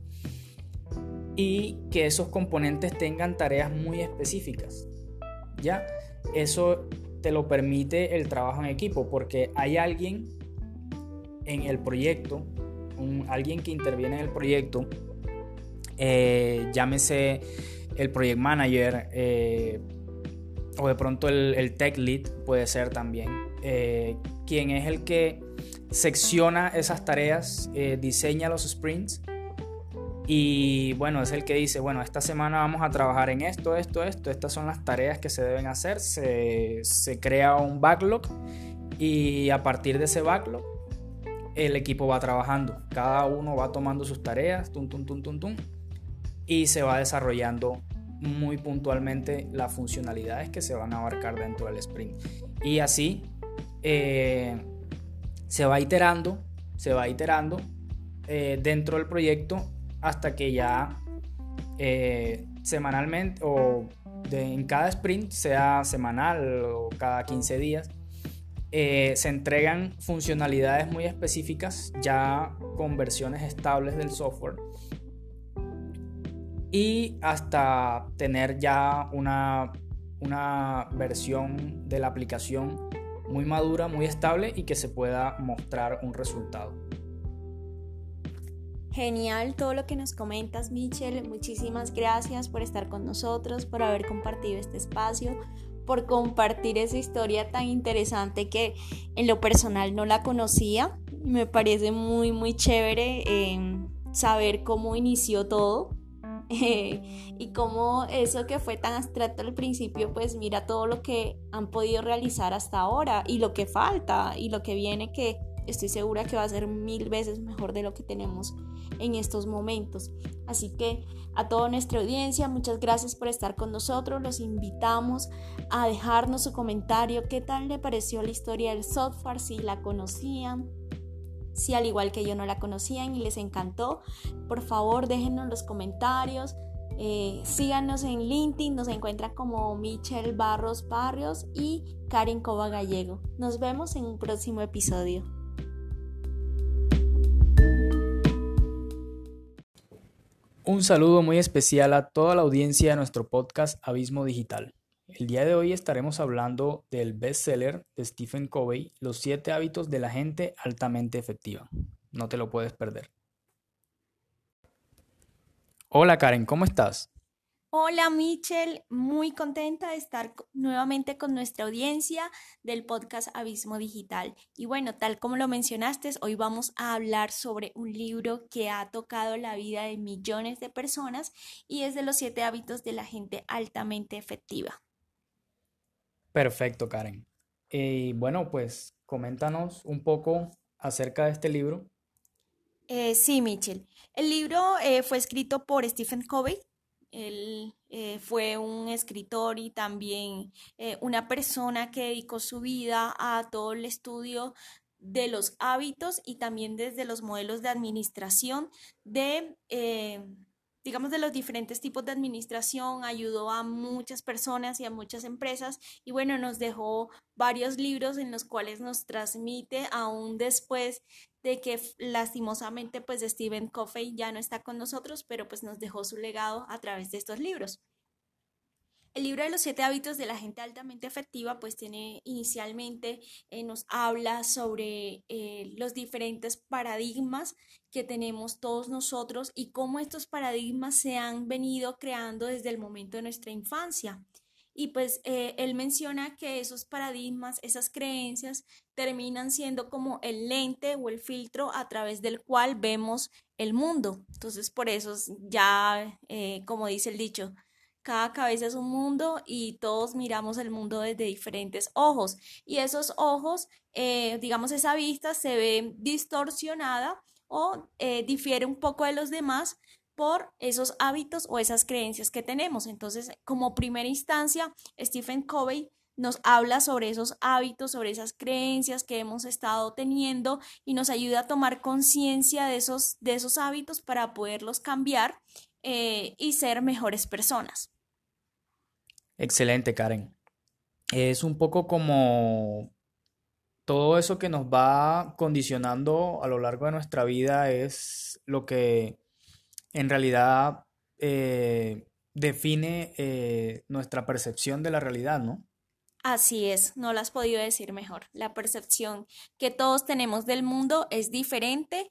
y que esos componentes tengan tareas muy específicas. ¿Ya? Eso te lo permite el trabajo en equipo porque hay alguien en el proyecto, alguien que interviene en el proyecto, eh, llámese el project manager eh, o de pronto el, tech lead puede ser también, eh, quien es el que secciona esas tareas, diseña los sprints y bueno, es el que dice, bueno, esta semana vamos a trabajar en esto, esto, esto, estas son las tareas que se deben hacer, se, se crea un backlog y a partir de ese backlog el equipo va trabajando, cada uno va tomando sus tareas, tum, tum, tum, tum, tum y se va desarrollando muy puntualmente las funcionalidades que se van a abarcar dentro del sprint. Y así eh, se va iterando, se va iterando eh, dentro del proyecto hasta que ya eh, semanalmente o en cada sprint, sea semanal o cada 15 días, se entregan funcionalidades muy específicas ya con versiones estables del software y hasta tener ya una, una versión de la aplicación muy madura, muy estable y que se pueda mostrar un resultado. Genial todo lo que nos comentas, Michelle. Muchísimas gracias por estar con nosotros, por haber compartido este espacio, por compartir esa historia tan interesante que en lo personal no la conocía. Me parece muy, muy chévere eh, saber cómo inició todo [laughs] y cómo eso que fue tan abstracto al principio, pues mira todo lo que han podido realizar hasta ahora y lo que falta y lo que viene que estoy segura que va a ser mil veces mejor de lo que tenemos en estos momentos. Así que a toda nuestra audiencia, muchas gracias por estar con nosotros. Los invitamos a dejarnos su comentario. ¿Qué tal le pareció la historia del software? Si la conocían, si al igual que yo no la conocían y les encantó, por favor déjenos los comentarios. Eh, síganos en LinkedIn, nos encuentran como Michelle Barros Barrios y Karen Cova Gallego. Nos vemos en un próximo episodio. Un saludo muy especial a toda la audiencia de nuestro podcast Abismo Digital. El día de hoy estaremos hablando del bestseller de Stephen Covey, Los siete hábitos de la gente altamente efectiva. No te lo puedes perder. Hola Karen, ¿cómo estás? Hola Michelle, muy contenta de estar nuevamente con nuestra audiencia del podcast Abismo Digital. Y bueno, tal como lo mencionaste, hoy vamos a hablar sobre un libro que ha tocado la vida de millones de personas y es de los siete hábitos de la gente altamente efectiva. Perfecto, Karen. Y bueno, pues coméntanos un poco acerca de este libro. Eh, sí, Michelle. El libro eh, fue escrito por Stephen Covey él eh, fue un escritor y también eh, una persona que dedicó su vida a todo el estudio de los hábitos y también desde los modelos de administración de, eh, digamos, de los diferentes tipos de administración, ayudó a muchas personas y a muchas empresas y bueno, nos dejó varios libros en los cuales nos transmite aún después de que lastimosamente pues Stephen Covey ya no está con nosotros, pero pues nos dejó su legado a través de estos libros. El libro de los siete hábitos de la gente altamente efectiva pues tiene inicialmente, eh, nos habla sobre eh, los diferentes paradigmas que tenemos todos nosotros y cómo estos paradigmas se han venido creando desde el momento de nuestra infancia. Y pues eh, él menciona que esos paradigmas, esas creencias, terminan siendo como el lente o el filtro a través del cual vemos el mundo. Entonces, por eso ya, eh, como dice el dicho, cada cabeza es un mundo y todos miramos el mundo desde diferentes ojos. Y esos ojos, eh, digamos, esa vista se ve distorsionada o difiere un poco de los demás por esos hábitos o esas creencias que tenemos. Entonces, como primera instancia, Stephen Covey nos habla sobre esos hábitos, sobre esas creencias que hemos estado teniendo y nos ayuda a tomar conciencia de esos, de esos hábitos para poderlos cambiar eh, y ser mejores personas. Excelente, Karen. Es un poco como todo eso que nos va condicionando a lo largo de nuestra vida es lo que en realidad eh, define eh, nuestra percepción de la realidad, ¿no? Así es, no lo has podido decir mejor. La percepción que todos tenemos del mundo es diferente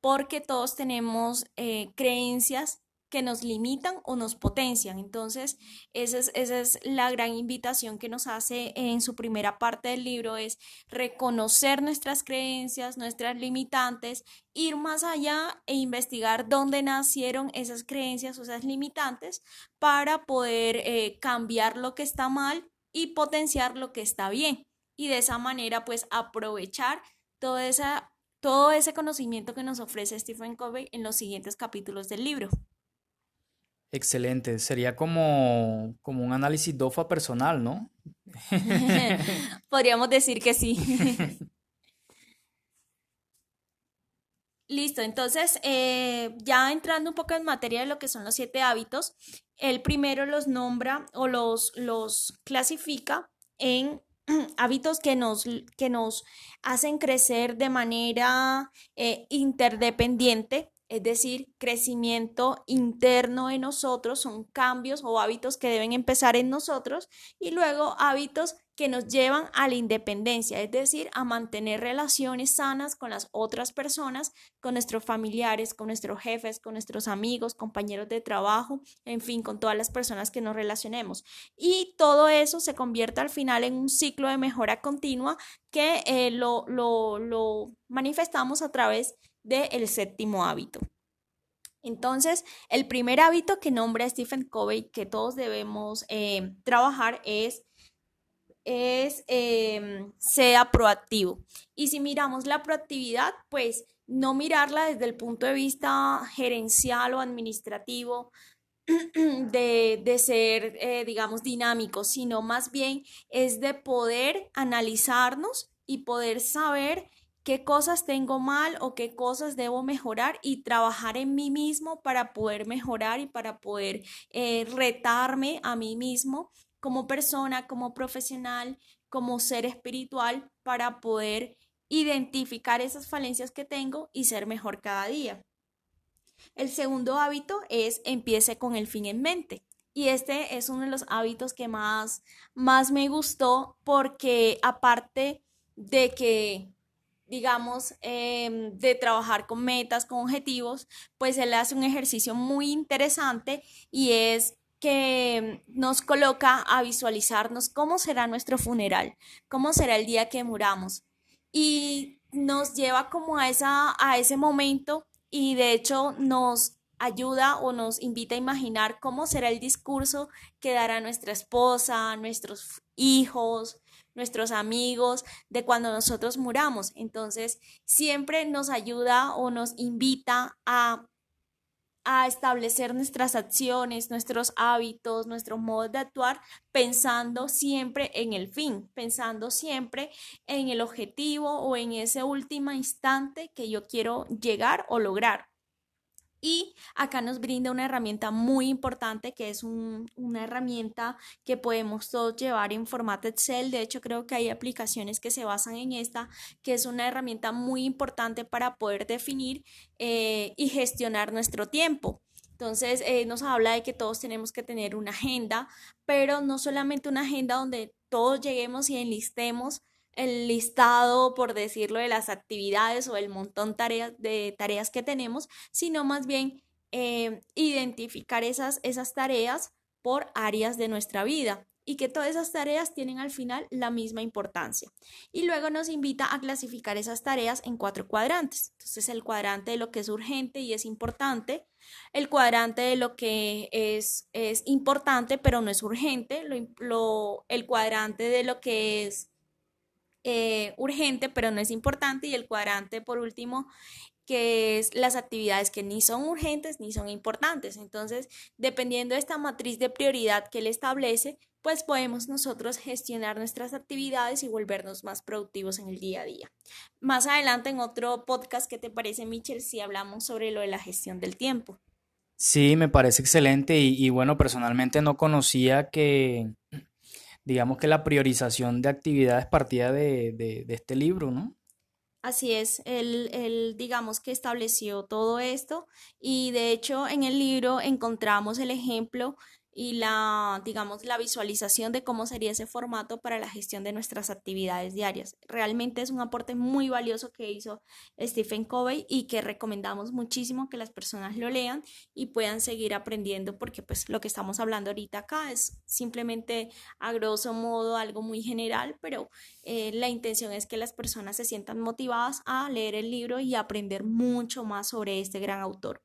porque todos tenemos eh, creencias que nos limitan o nos potencian. Entonces, esa es, esa es la gran invitación que nos hace en su primera parte del libro, es reconocer nuestras creencias, nuestras limitantes, ir más allá e investigar dónde nacieron esas creencias o esas limitantes para poder eh, cambiar lo que está mal y potenciar lo que está bien. Y de esa manera, pues, aprovechar esa, todo ese conocimiento que nos ofrece Stephen Covey en los siguientes capítulos del libro. Excelente, sería como, como un análisis DOFA personal, ¿no? [laughs] Podríamos decir que sí. [laughs] Listo, entonces eh, ya entrando un poco en materia de lo que son los siete hábitos, el primero los nombra o los, los clasifica en [clears throat] hábitos que nos, que nos hacen crecer de manera eh, interdependiente es decir, crecimiento interno en nosotros, son cambios o hábitos que deben empezar en nosotros y luego hábitos que nos llevan a la independencia, es decir, a mantener relaciones sanas con las otras personas, con nuestros familiares, con nuestros jefes, con nuestros amigos, compañeros de trabajo, en fin, con todas las personas que nos relacionemos. Y todo eso se convierte al final en un ciclo de mejora continua que eh, lo, lo, lo manifestamos a través del séptimo hábito. Entonces, el primer hábito que nombra Stephen Covey que todos debemos eh, trabajar es, es em, sea proactivo. Y si miramos la proactividad, pues no mirarla desde el punto de vista gerencial o administrativo, [clears throat] de, ser, eh, digamos, dinámicos, sino más bien es de poder analizarnos y poder saber qué cosas tengo mal o qué cosas debo mejorar y trabajar en mí mismo para poder mejorar y para poder eh, retarme a mí mismo como persona, como profesional, como ser espiritual, para poder identificar esas falencias que tengo y ser mejor cada día. El segundo hábito es empiece con el fin en mente. Y este es uno de los hábitos que más, más me gustó porque aparte de que digamos, em, de trabajar con metas, con objetivos, pues él hace un ejercicio muy interesante y es que nos coloca a visualizarnos cómo será nuestro funeral, cómo será el día que muramos. Y nos lleva como a, esa, a ese momento y de hecho nos ayuda o nos invita a imaginar cómo será el discurso que dará nuestra esposa, nuestros hijos, nuestros amigos, de cuando nosotros muramos. Entonces, siempre nos ayuda o nos invita a, a establecer nuestras acciones, nuestros hábitos, nuestro modo de actuar, pensando siempre en el fin, pensando siempre en el objetivo o en ese último instante que yo quiero llegar o lograr. Y acá nos brinda una herramienta muy importante que es una herramienta que podemos todos llevar en formato Excel. De hecho, creo que hay aplicaciones que se basan en esta, que es una herramienta muy importante para poder definir eh, y gestionar nuestro tiempo. Entonces, eh, nos habla de que todos tenemos que tener una agenda, pero no solamente una agenda donde todos lleguemos y enlistemos el listado, por decirlo, de las actividades o el montón de tareas que tenemos, sino más bien eh, identificar esas, esas tareas por áreas de nuestra vida y que todas esas tareas tienen al final la misma importancia. Y luego nos invita a clasificar esas tareas en cuatro cuadrantes. Entonces el cuadrante de lo que es urgente y es importante, el cuadrante de lo que es, es importante pero no es urgente, lo, el cuadrante de lo que es eh, urgente, pero no es importante. Y el cuadrante, por último, que es las actividades que ni son urgentes ni son importantes. Entonces, dependiendo de esta matriz de prioridad que él establece, pues podemos nosotros gestionar nuestras actividades y volvernos más productivos en el día a día. Más adelante en otro podcast, ¿qué te parece, Michelle, si hablamos sobre lo de la gestión del tiempo? Sí, me parece excelente y bueno, personalmente no conocía que digamos que la priorización de actividades partía de, este libro, ¿no? Así es, él, él, digamos que estableció todo esto y de hecho en el libro encontramos el ejemplo y la, digamos, la visualización de cómo sería ese formato para la gestión de nuestras actividades diarias. Realmente es un aporte muy valioso que hizo Stephen Covey y que recomendamos muchísimo que las personas lo lean y puedan seguir aprendiendo porque pues lo que estamos hablando ahorita acá es simplemente a grosso modo algo muy general, pero eh, la intención es que las personas se sientan motivadas a leer el libro y aprender mucho más sobre este gran autor.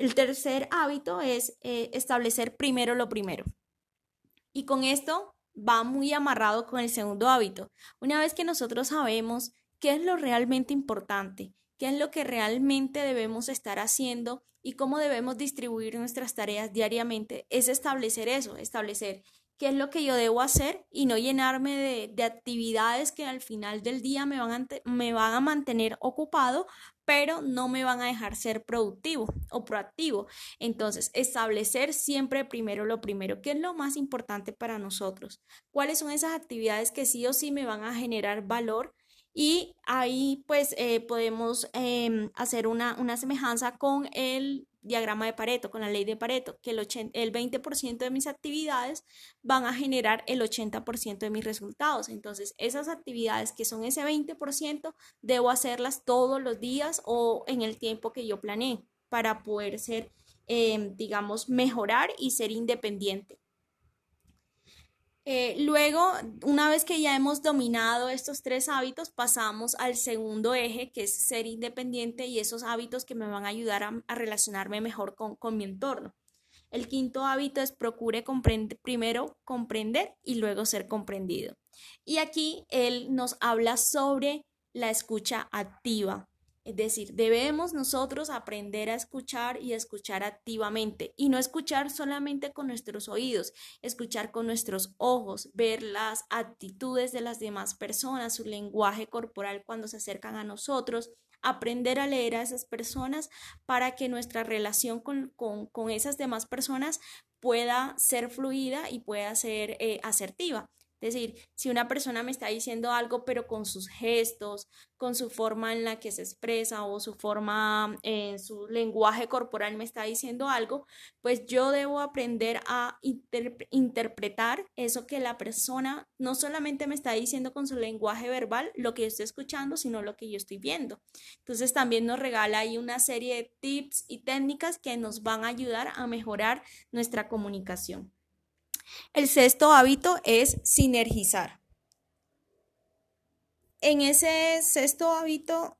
El tercer hábito es eh, establecer primero lo primero. Y con esto va muy amarrado con el segundo hábito. Una vez que nosotros sabemos qué es lo realmente importante, qué es lo que realmente debemos estar haciendo y cómo debemos distribuir nuestras tareas diariamente, es establecer eso, establecer qué es lo que yo debo hacer y no llenarme de, actividades que al final del día me van, a, me van a mantener ocupado, pero no me van a dejar ser productivo o proactivo. Entonces, establecer siempre primero lo primero, ¿qué es lo más importante para nosotros? ¿Cuáles son esas actividades que sí o sí me van a generar valor? Y ahí pues eh, podemos em, hacer una, una semejanza con el diagrama de Pareto, con la ley de Pareto, que el, el 20% de mis actividades van a generar el 80% de mis resultados. Entonces, esas actividades que son ese 20%, debo hacerlas todos los días o en el tiempo que yo planeé para poder ser, em, digamos, mejorar y ser independiente. Eh, luego, una vez que ya hemos dominado estos tres hábitos, pasamos al segundo eje, que es ser independiente y esos hábitos que me van a ayudar a, relacionarme mejor con, mi entorno. El quinto hábito es procure comprender, primero comprender y luego ser comprendido. Y aquí él nos habla sobre la escucha activa. Es decir, debemos nosotros aprender a escuchar y escuchar activamente y no escuchar solamente con nuestros oídos, escuchar con nuestros ojos, ver las actitudes de las demás personas, su lenguaje corporal cuando se acercan a nosotros, aprender a leer a esas personas para que nuestra relación con, esas demás personas pueda ser fluida y pueda ser eh, asertiva. Es decir, si una persona me está diciendo algo, pero con sus gestos, con su forma en la que se expresa o su forma, en su lenguaje corporal me está diciendo algo, pues yo debo aprender a interpretar eso que la persona no solamente me está diciendo con su lenguaje verbal, lo que yo estoy escuchando, sino lo que yo estoy viendo. Entonces también nos regala ahí una serie de tips y técnicas que nos van a ayudar a mejorar nuestra comunicación. El sexto hábito es sinergizar. En ese sexto hábito,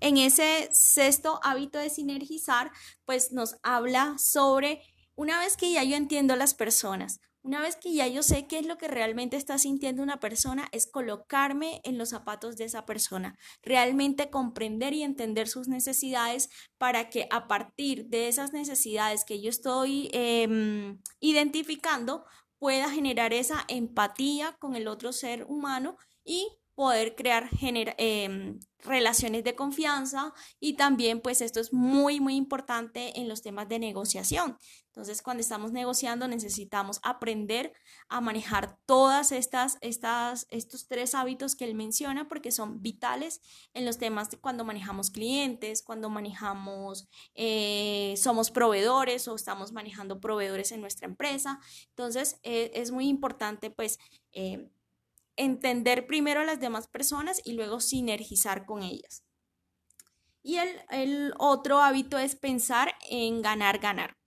en ese sexto hábito de sinergizar, pues nos habla sobre una vez que ya yo entiendo a las personas, una vez que ya yo sé qué es lo que realmente está sintiendo una persona, es colocarme en los zapatos de esa persona, realmente comprender y entender sus necesidades para que a partir de esas necesidades que yo estoy em, identificando pueda generar esa empatía con el otro ser humano y poder crear em, relaciones de confianza y también pues esto es muy muy importante en los temas de negociación. Entonces cuando estamos negociando necesitamos aprender a manejar todas estas, estas estos tres hábitos que él menciona porque son vitales en los temas de cuando manejamos clientes, cuando manejamos, eh, somos proveedores o estamos manejando proveedores en nuestra empresa. Entonces e, es muy importante pues eh, entender primero a las demás personas y luego sinergizar con ellas. Y el, otro hábito es pensar en ganar, ganar.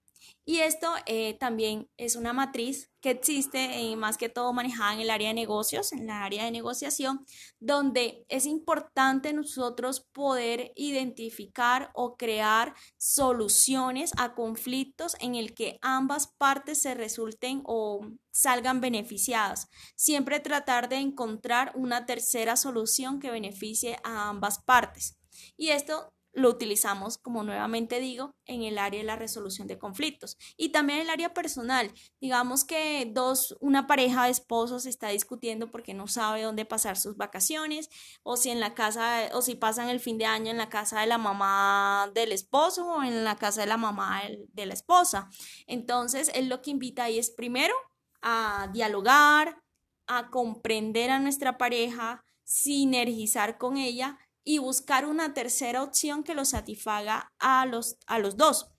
Y esto eh, también es una matriz que existe eh, más que todo manejada en el área de negocios, en la área de negociación, donde es importante nosotros poder identificar o crear soluciones a conflictos en el que ambas partes se resulten o salgan beneficiadas. Siempre tratar de encontrar una tercera solución que beneficie a ambas partes. Y esto lo utilizamos, como nuevamente digo, en el área de la resolución de conflictos y también en el área personal. Digamos que dos, una pareja de esposos está discutiendo porque no sabe dónde pasar sus vacaciones o si en la casa o si pasan el fin de año en la casa de la mamá del esposo o en la casa de la mamá de la esposa. Entonces, él lo que invita ahí es primero a dialogar, a comprender a nuestra pareja, sinergizar con ella y buscar una tercera opción que lo satisfaga a los, a los dos.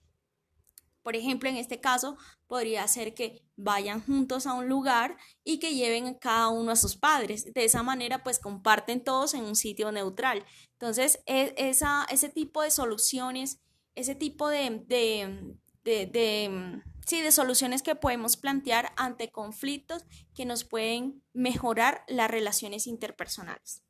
Por ejemplo, en este caso, podría ser que vayan juntos a un lugar y que lleven cada uno a sus padres. De esa manera, pues comparten todos en un sitio neutral. Entonces, e, esa, ese tipo de soluciones, ese tipo de, de, de, sí, de soluciones que podemos plantear ante conflictos que nos pueden mejorar las relaciones interpersonales.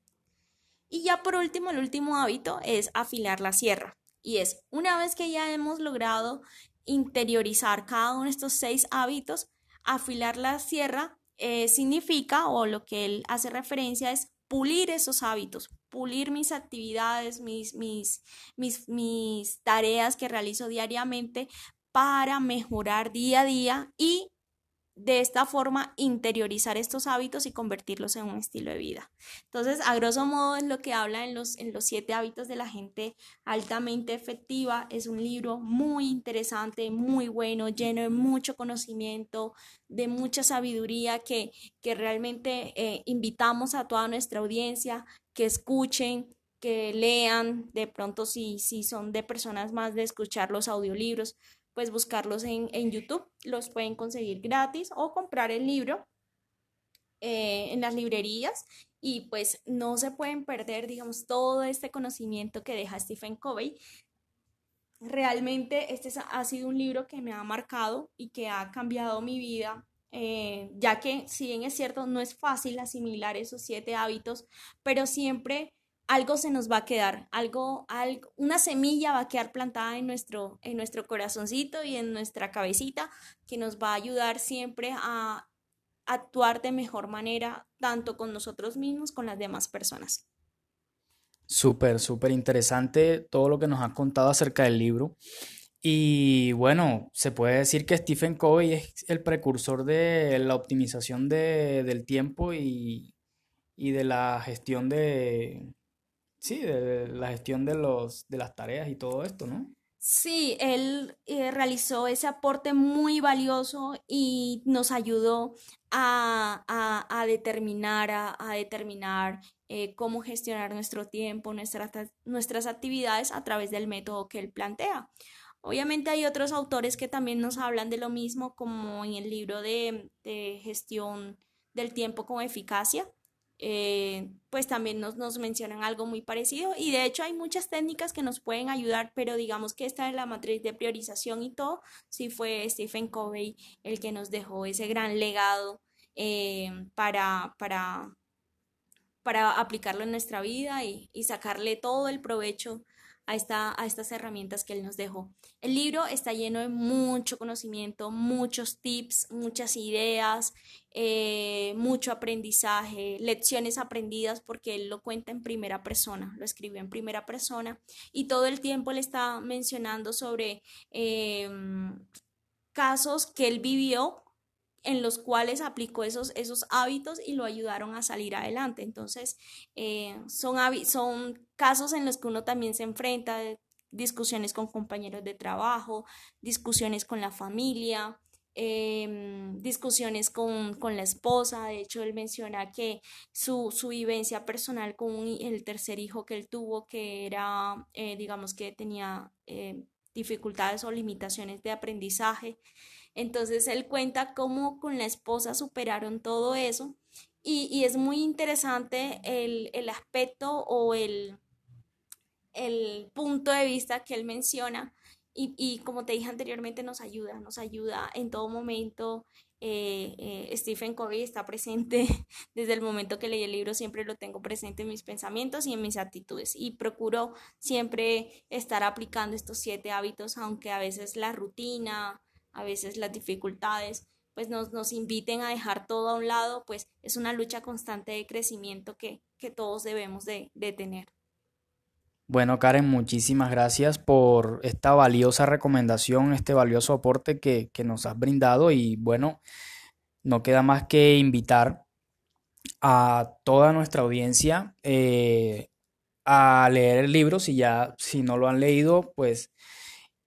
Y ya por último, el último hábito es afilar la sierra. Y es, una vez que ya hemos logrado interiorizar cada uno de estos seis hábitos, afilar la sierra eh, significa, o lo que él hace referencia es pulir esos hábitos, pulir mis actividades, mis, mis, mis, mis tareas que realizo diariamente para mejorar día a día y de esta forma interiorizar estos hábitos y convertirlos en un estilo de vida. Entonces, a grosso modo es lo que habla en los, en los siete hábitos de la gente altamente efectiva. Es un libro muy interesante, muy bueno, lleno de mucho conocimiento, de mucha sabiduría que, que realmente eh, invitamos a toda nuestra audiencia que escuchen, que lean, de pronto si, si son de personas más de escuchar los audiolibros, pues buscarlos en, YouTube, los pueden conseguir gratis o comprar el libro eh, en las librerías y pues no se pueden perder, digamos, todo este conocimiento que deja Stephen Covey. Realmente este ha sido un libro que me ha marcado y que ha cambiado mi vida, eh, ya que si bien es cierto, no es fácil asimilar esos siete hábitos, pero siempre algo se nos va a quedar, algo, algo, una semilla va a quedar plantada en nuestro, en nuestro corazoncito y en nuestra cabecita que nos va a ayudar siempre a actuar de mejor manera, tanto con nosotros mismos, con las demás personas. Súper, súper interesante todo lo que nos has contado acerca del libro. Y bueno, se puede decir que Stephen Covey es el precursor de la optimización del tiempo y, y de la gestión de, sí, de la gestión de, los, de las tareas y todo esto, ¿no? Sí, él eh, realizó ese aporte muy valioso y nos ayudó a, determinar, a, determinar eh, cómo gestionar nuestro tiempo, nuestras actividades a través del método que él plantea. Obviamente hay otros autores que también nos hablan de lo mismo, como en el libro de, de gestión del tiempo con eficacia, eh, pues también nos, nos, mencionan algo muy parecido. Y de hecho hay muchas técnicas que nos pueden ayudar, pero digamos que esta es la matriz de priorización y todo, sí fue Stephen Covey el que nos dejó ese gran legado eh, para, para, para aplicarlo en nuestra vida y, y sacarle todo el provecho a, esta, a estas herramientas que él nos dejó. El libro está lleno de mucho conocimiento, muchos tips, muchas ideas, eh, mucho aprendizaje, lecciones aprendidas porque él lo cuenta en primera persona, lo escribió en primera persona y todo el tiempo le está mencionando sobre em, casos que él vivió en los cuales aplicó esos, esos hábitos y lo ayudaron a salir adelante. Entonces, eh, son, son casos en los que uno también se enfrenta, discusiones con compañeros de trabajo, discusiones con la familia, em, discusiones con, la esposa. De hecho, él menciona que su, vivencia personal con el tercer hijo que él tuvo, que era, eh, digamos que tenía eh, dificultades o limitaciones de aprendizaje, entonces él cuenta cómo con la esposa superaron todo eso y, es muy interesante el, aspecto o el, el, punto de vista que él menciona y, como te dije anteriormente nos ayuda, nos ayuda en todo momento. Eh, eh, Stephen Covey está presente [laughs] desde el momento que leí el libro, siempre lo tengo presente en mis pensamientos y en mis actitudes y procuro siempre estar aplicando estos siete hábitos, aunque a veces la rutina, a veces las dificultades pues nos, nos inviten a dejar todo a un lado, pues es una lucha constante de crecimiento que, todos debemos de, tener. Bueno, Karen, muchísimas gracias por esta valiosa recomendación, este valioso aporte que, nos has brindado y bueno, no queda más que invitar a toda nuestra audiencia eh, a leer el libro, si ya, si no lo han leído, pues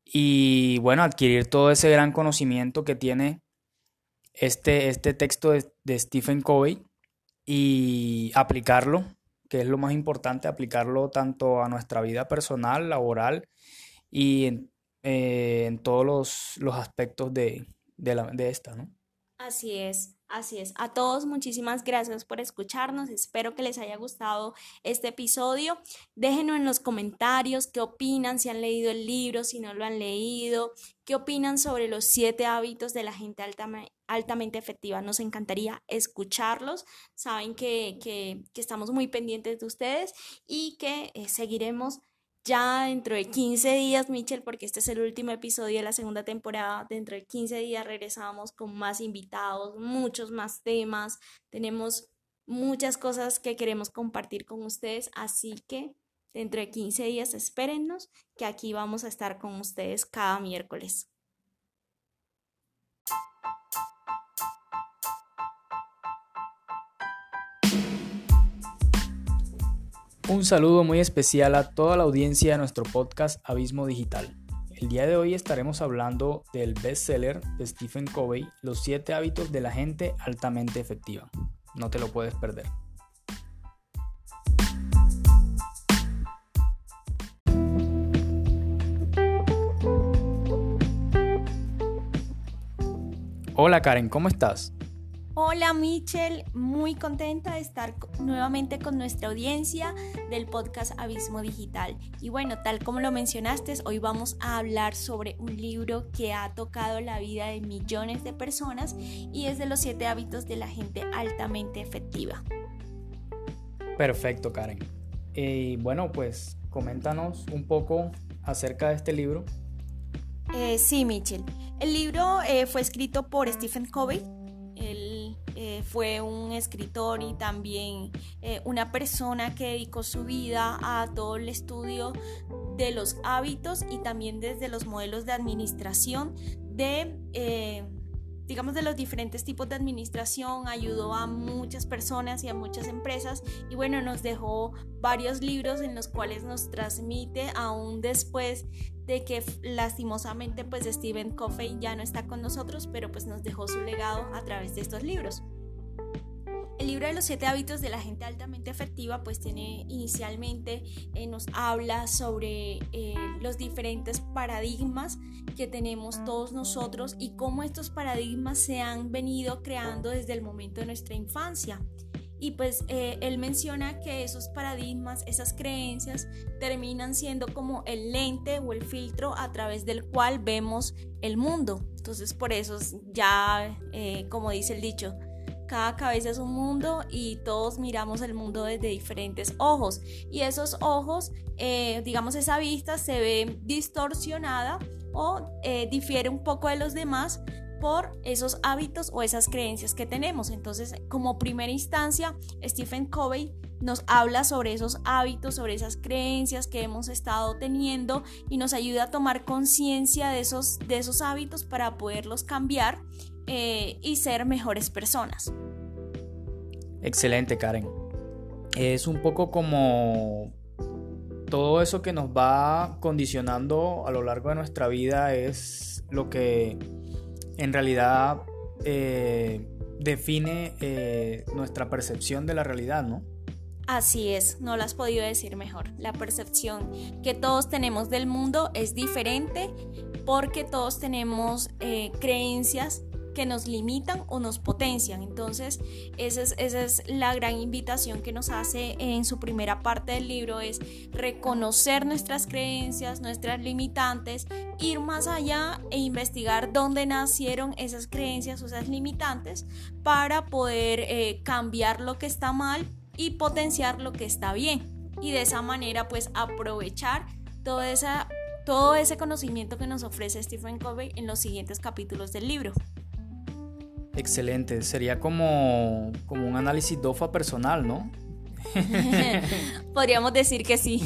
y bueno, adquirir todo ese gran conocimiento que tiene este, este texto de, Stephen Covey y aplicarlo, que es lo más importante, aplicarlo tanto a nuestra vida personal, laboral y en, eh, todos los, aspectos de, de esta, ¿no? Así es. Así es. A todos muchísimas gracias por escucharnos. Espero que les haya gustado este episodio. Déjenos en los comentarios qué opinan, si han leído el libro, si no lo han leído, qué opinan sobre los siete hábitos de la gente altamente efectiva. Nos encantaría escucharlos. Saben que, que, estamos muy pendientes de ustedes y que eh, seguiremos ya dentro de 15 días, Michelle, porque este es el último episodio de la segunda temporada, dentro de 15 días regresamos con más invitados, muchos más temas, tenemos muchas cosas que queremos compartir con ustedes, así que dentro de 15 días espérennos que aquí vamos a estar con ustedes cada miércoles. Un saludo muy especial a toda la audiencia de nuestro podcast Abismo Digital. El día de hoy estaremos hablando del bestseller de Stephen Covey, Los 7 hábitos de la gente altamente efectiva. No te lo puedes perder. Hola Karen, ¿cómo estás? Hola Michelle, muy contenta de estar nuevamente con nuestra audiencia del podcast Abismo Digital. Y bueno, tal como lo mencionaste, hoy vamos a hablar sobre un libro que ha tocado la vida de millones de personas y es de los siete hábitos de la gente altamente efectiva. Perfecto, Karen. Y bueno, pues coméntanos un poco acerca de este libro. Eh, sí, Michelle. El libro eh, fue escrito por Stephen Covey. Él eh, fue un escritor y también una persona que dedicó su vida a todo el estudio de los hábitos y también desde los modelos de administración de digamos, de los diferentes tipos de administración, ayudó a muchas personas y a muchas empresas y bueno, nos dejó varios libros en los cuales nos transmite aún después de que lastimosamente pues Stephen Covey ya no está con nosotros, pero pues nos dejó su legado a través de estos libros. El libro de los siete hábitos de la gente altamente efectiva pues tiene inicialmente, eh, nos habla sobre eh, los diferentes paradigmas que tenemos todos nosotros y cómo estos paradigmas se han venido creando desde el momento de nuestra infancia. Y pues eh, él menciona que esos paradigmas, esas creencias, terminan siendo como el lente o el filtro a través del cual vemos el mundo. Entonces por eso ya, como dice el dicho, cada cabeza es un mundo y todos miramos el mundo desde diferentes ojos. Y esos ojos, eh, digamos, esa vista se ve distorsionada o eh, difiere un poco de los demás por esos hábitos o esas creencias que tenemos. Entonces, como primera instancia, Stephen Covey nos habla sobre esos hábitos, sobre esas creencias que hemos estado teniendo y nos ayuda a tomar conciencia de esos, de esos hábitos para poderlos cambiar eh, y ser mejores personas. Excelente, Karen. Es un poco como todo eso que nos va condicionando a lo largo de nuestra vida es lo que en realidad eh, define eh, nuestra percepción de la realidad, ¿no? Así es, no lo has podido decir mejor. La percepción que todos tenemos del mundo es diferente porque todos tenemos creencias que nos limitan o nos potencian. Entonces, esa es, esa es la gran invitación que nos hace en su primera parte del libro, es reconocer nuestras creencias, nuestras limitantes, ir más allá e investigar dónde nacieron esas creencias o esas limitantes para poder eh, cambiar lo que está mal y potenciar lo que está bien. Y de esa manera, pues aprovechar toda esa todo ese conocimiento que nos ofrece Stephen Covey en los siguientes capítulos del libro. Excelente, sería como, como un análisis DOFA personal, ¿no? [laughs] Podríamos decir que sí.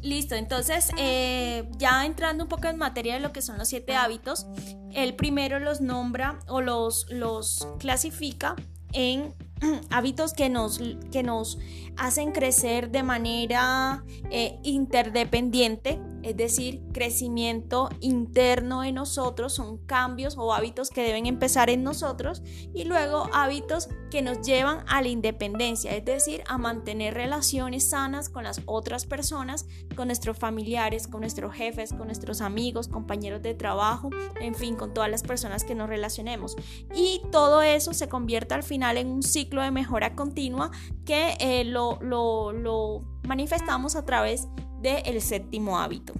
Listo, entonces eh, ya entrando un poco en materia de lo que son los siete hábitos, el primero los nombra o los, los clasifica en [clears throat] hábitos que nos, que nos hacen crecer de manera eh, interdependiente, es decir, crecimiento interno en nosotros, son cambios o hábitos que deben empezar en nosotros y luego hábitos que nos llevan a la independencia, es decir, a mantener relaciones sanas con las otras personas, con nuestros familiares, con nuestros jefes, con nuestros amigos, compañeros de trabajo, en fin, con todas las personas que nos relacionemos. Y todo eso se convierte al final en un ciclo de mejora continua que eh, lo, lo, manifestamos a través del séptimo hábito.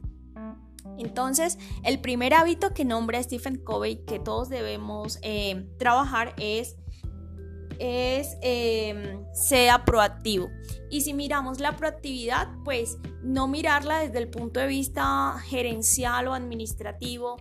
Entonces, el primer hábito que nombra Stephen Covey que todos debemos eh, trabajar es em, sea proactivo. Y si miramos la proactividad, pues no mirarla desde el punto de vista gerencial o administrativo,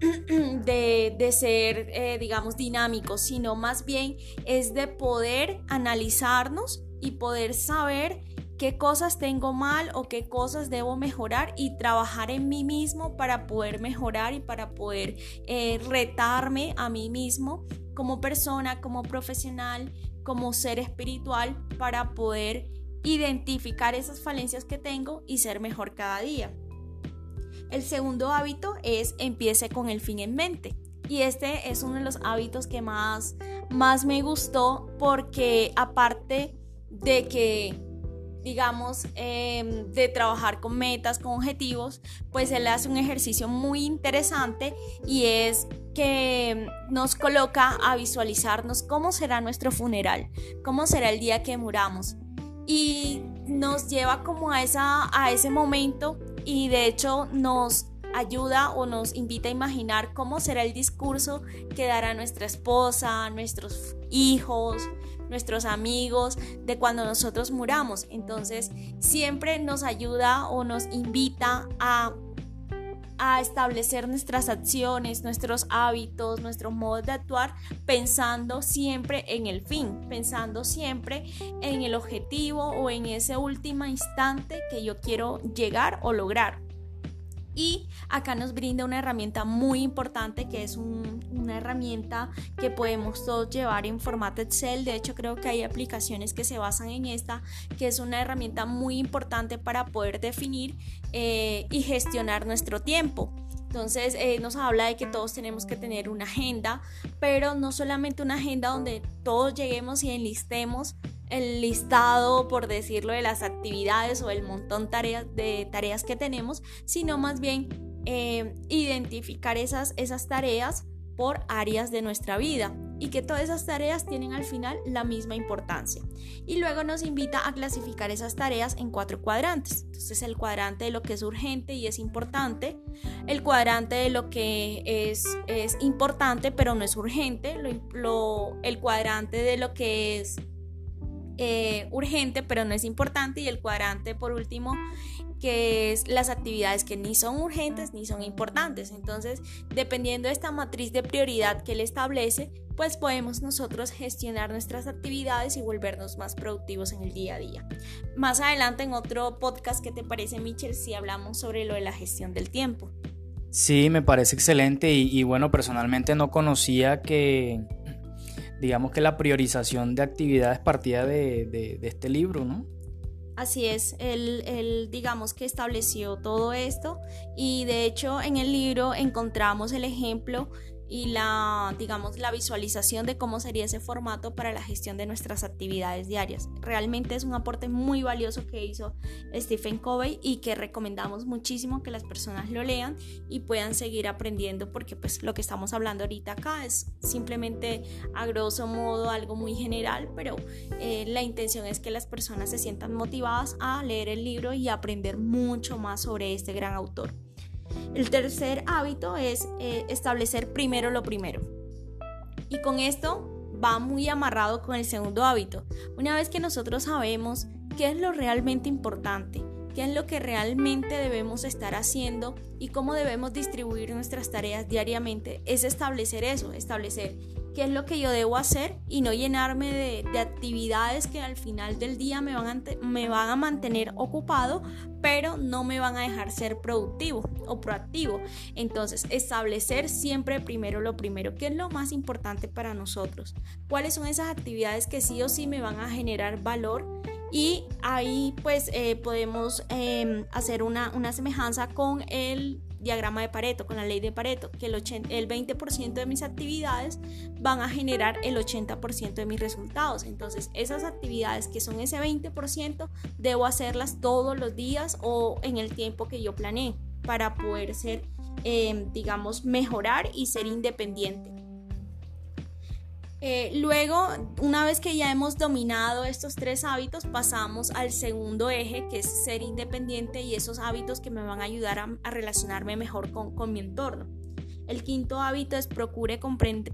[clears throat] de, ser, eh, digamos, dinámico, sino más bien es de poder analizarnos y poder saber qué cosas tengo mal o qué cosas debo mejorar y trabajar en mí mismo para poder mejorar y para poder eh, retarme a mí mismo como persona, como profesional, como ser espiritual para poder identificar esas falencias que tengo y ser mejor cada día. El segundo hábito es empiece con el fin en mente. Y este es uno de los hábitos que más, más me gustó porque aparte de que digamos, em, de trabajar con metas, con objetivos, pues él hace un ejercicio muy interesante y es que nos coloca a visualizarnos cómo será nuestro funeral, cómo será el día que muramos. Y nos lleva como a, esa, a ese momento y de hecho nos ayuda o nos invita a imaginar cómo será el discurso que dará nuestra esposa, nuestros hijos, nuestros amigos de cuando nosotros muramos. Entonces siempre nos ayuda o nos invita a a establecer nuestras acciones, nuestros hábitos, nuestro modo de actuar, pensando siempre en el fin, pensando siempre en el objetivo o en ese último instante que yo quiero llegar o lograr. Y acá nos brinda una herramienta muy importante que es una herramienta que podemos todos llevar en formato Excel. De hecho, creo que hay aplicaciones que se basan en esta, que es una herramienta muy importante para poder definir eh, y gestionar nuestro tiempo. Entonces eh, nos habla de que todos tenemos que tener una agenda, pero no solamente una agenda donde todos lleguemos y enlistemos el listado, por decirlo, de las actividades o el montón de tareas que tenemos, sino más bien eh, identificar esas, esas tareas por áreas de nuestra vida y que todas esas tareas tienen al final la misma importancia. Y luego nos invita a clasificar esas tareas en cuatro cuadrantes. Entonces el cuadrante de lo que es urgente y es importante, el cuadrante de lo que es, es importante pero no es urgente, el cuadrante de lo que es eh, urgente pero no es importante y el cuadrante por último que es las actividades que ni son urgentes ni son importantes. Entonces, dependiendo de esta matriz de prioridad que él establece, pues podemos nosotros gestionar nuestras actividades y volvernos más productivos en el día a día. Más adelante en otro podcast, ¿qué te parece, Michelle, si hablamos sobre lo de la gestión del tiempo? Sí, me parece excelente y bueno, personalmente no conocía que digamos que la priorización de actividades partía de, este libro, ¿no? Así es, él, digamos que estableció todo esto y de hecho en el libro encontramos el ejemplo y la, digamos, la visualización de cómo sería ese formato para la gestión de nuestras actividades diarias. Realmente es un aporte muy valioso que hizo Stephen Covey y que recomendamos muchísimo que las personas lo lean y puedan seguir aprendiendo porque pues lo que estamos hablando ahorita acá es simplemente a grosso modo algo muy general, pero eh, la intención es que las personas se sientan motivadas a leer el libro y aprender mucho más sobre este gran autor. El tercer hábito es eh, establecer primero lo primero. Y con esto va muy amarrado con el segundo hábito. Una vez que nosotros sabemos qué es lo realmente importante, qué es lo que realmente debemos estar haciendo y cómo debemos distribuir nuestras tareas diariamente, es establecer eso, establecer qué es lo que yo debo hacer y no llenarme de, actividades que al final del día me van, a, me van a mantener ocupado, pero no me van a dejar ser productivo o proactivo. Entonces, establecer siempre primero lo primero, qué es lo más importante para nosotros, cuáles son esas actividades que sí o sí me van a generar valor y ahí pues eh, podemos em, hacer una, una semejanza con el diagrama de Pareto, con la ley de Pareto, que el, el 20% de mis actividades van a generar el 80% de mis resultados. Entonces, esas actividades que son ese 20%, debo hacerlas todos los días o en el tiempo que yo planeé para poder ser, em, digamos, mejorar y ser independiente. Eh, luego, una vez que ya hemos dominado estos tres hábitos, pasamos al segundo eje, que es ser independiente y esos hábitos que me van a ayudar a, relacionarme mejor con, con, mi entorno. El quinto hábito es procure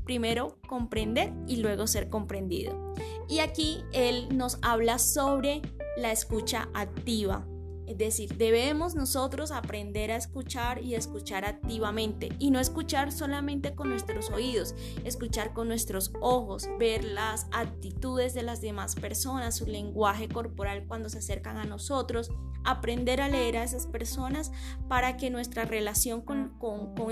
primero comprender y luego ser comprendido. Y aquí él nos habla sobre la escucha activa. Es decir, debemos nosotros aprender a escuchar y escuchar activamente y no escuchar solamente con nuestros oídos, escuchar con nuestros ojos, ver las actitudes de las demás personas, su lenguaje corporal cuando se acercan a nosotros, aprender a leer a esas personas para que nuestra relación con,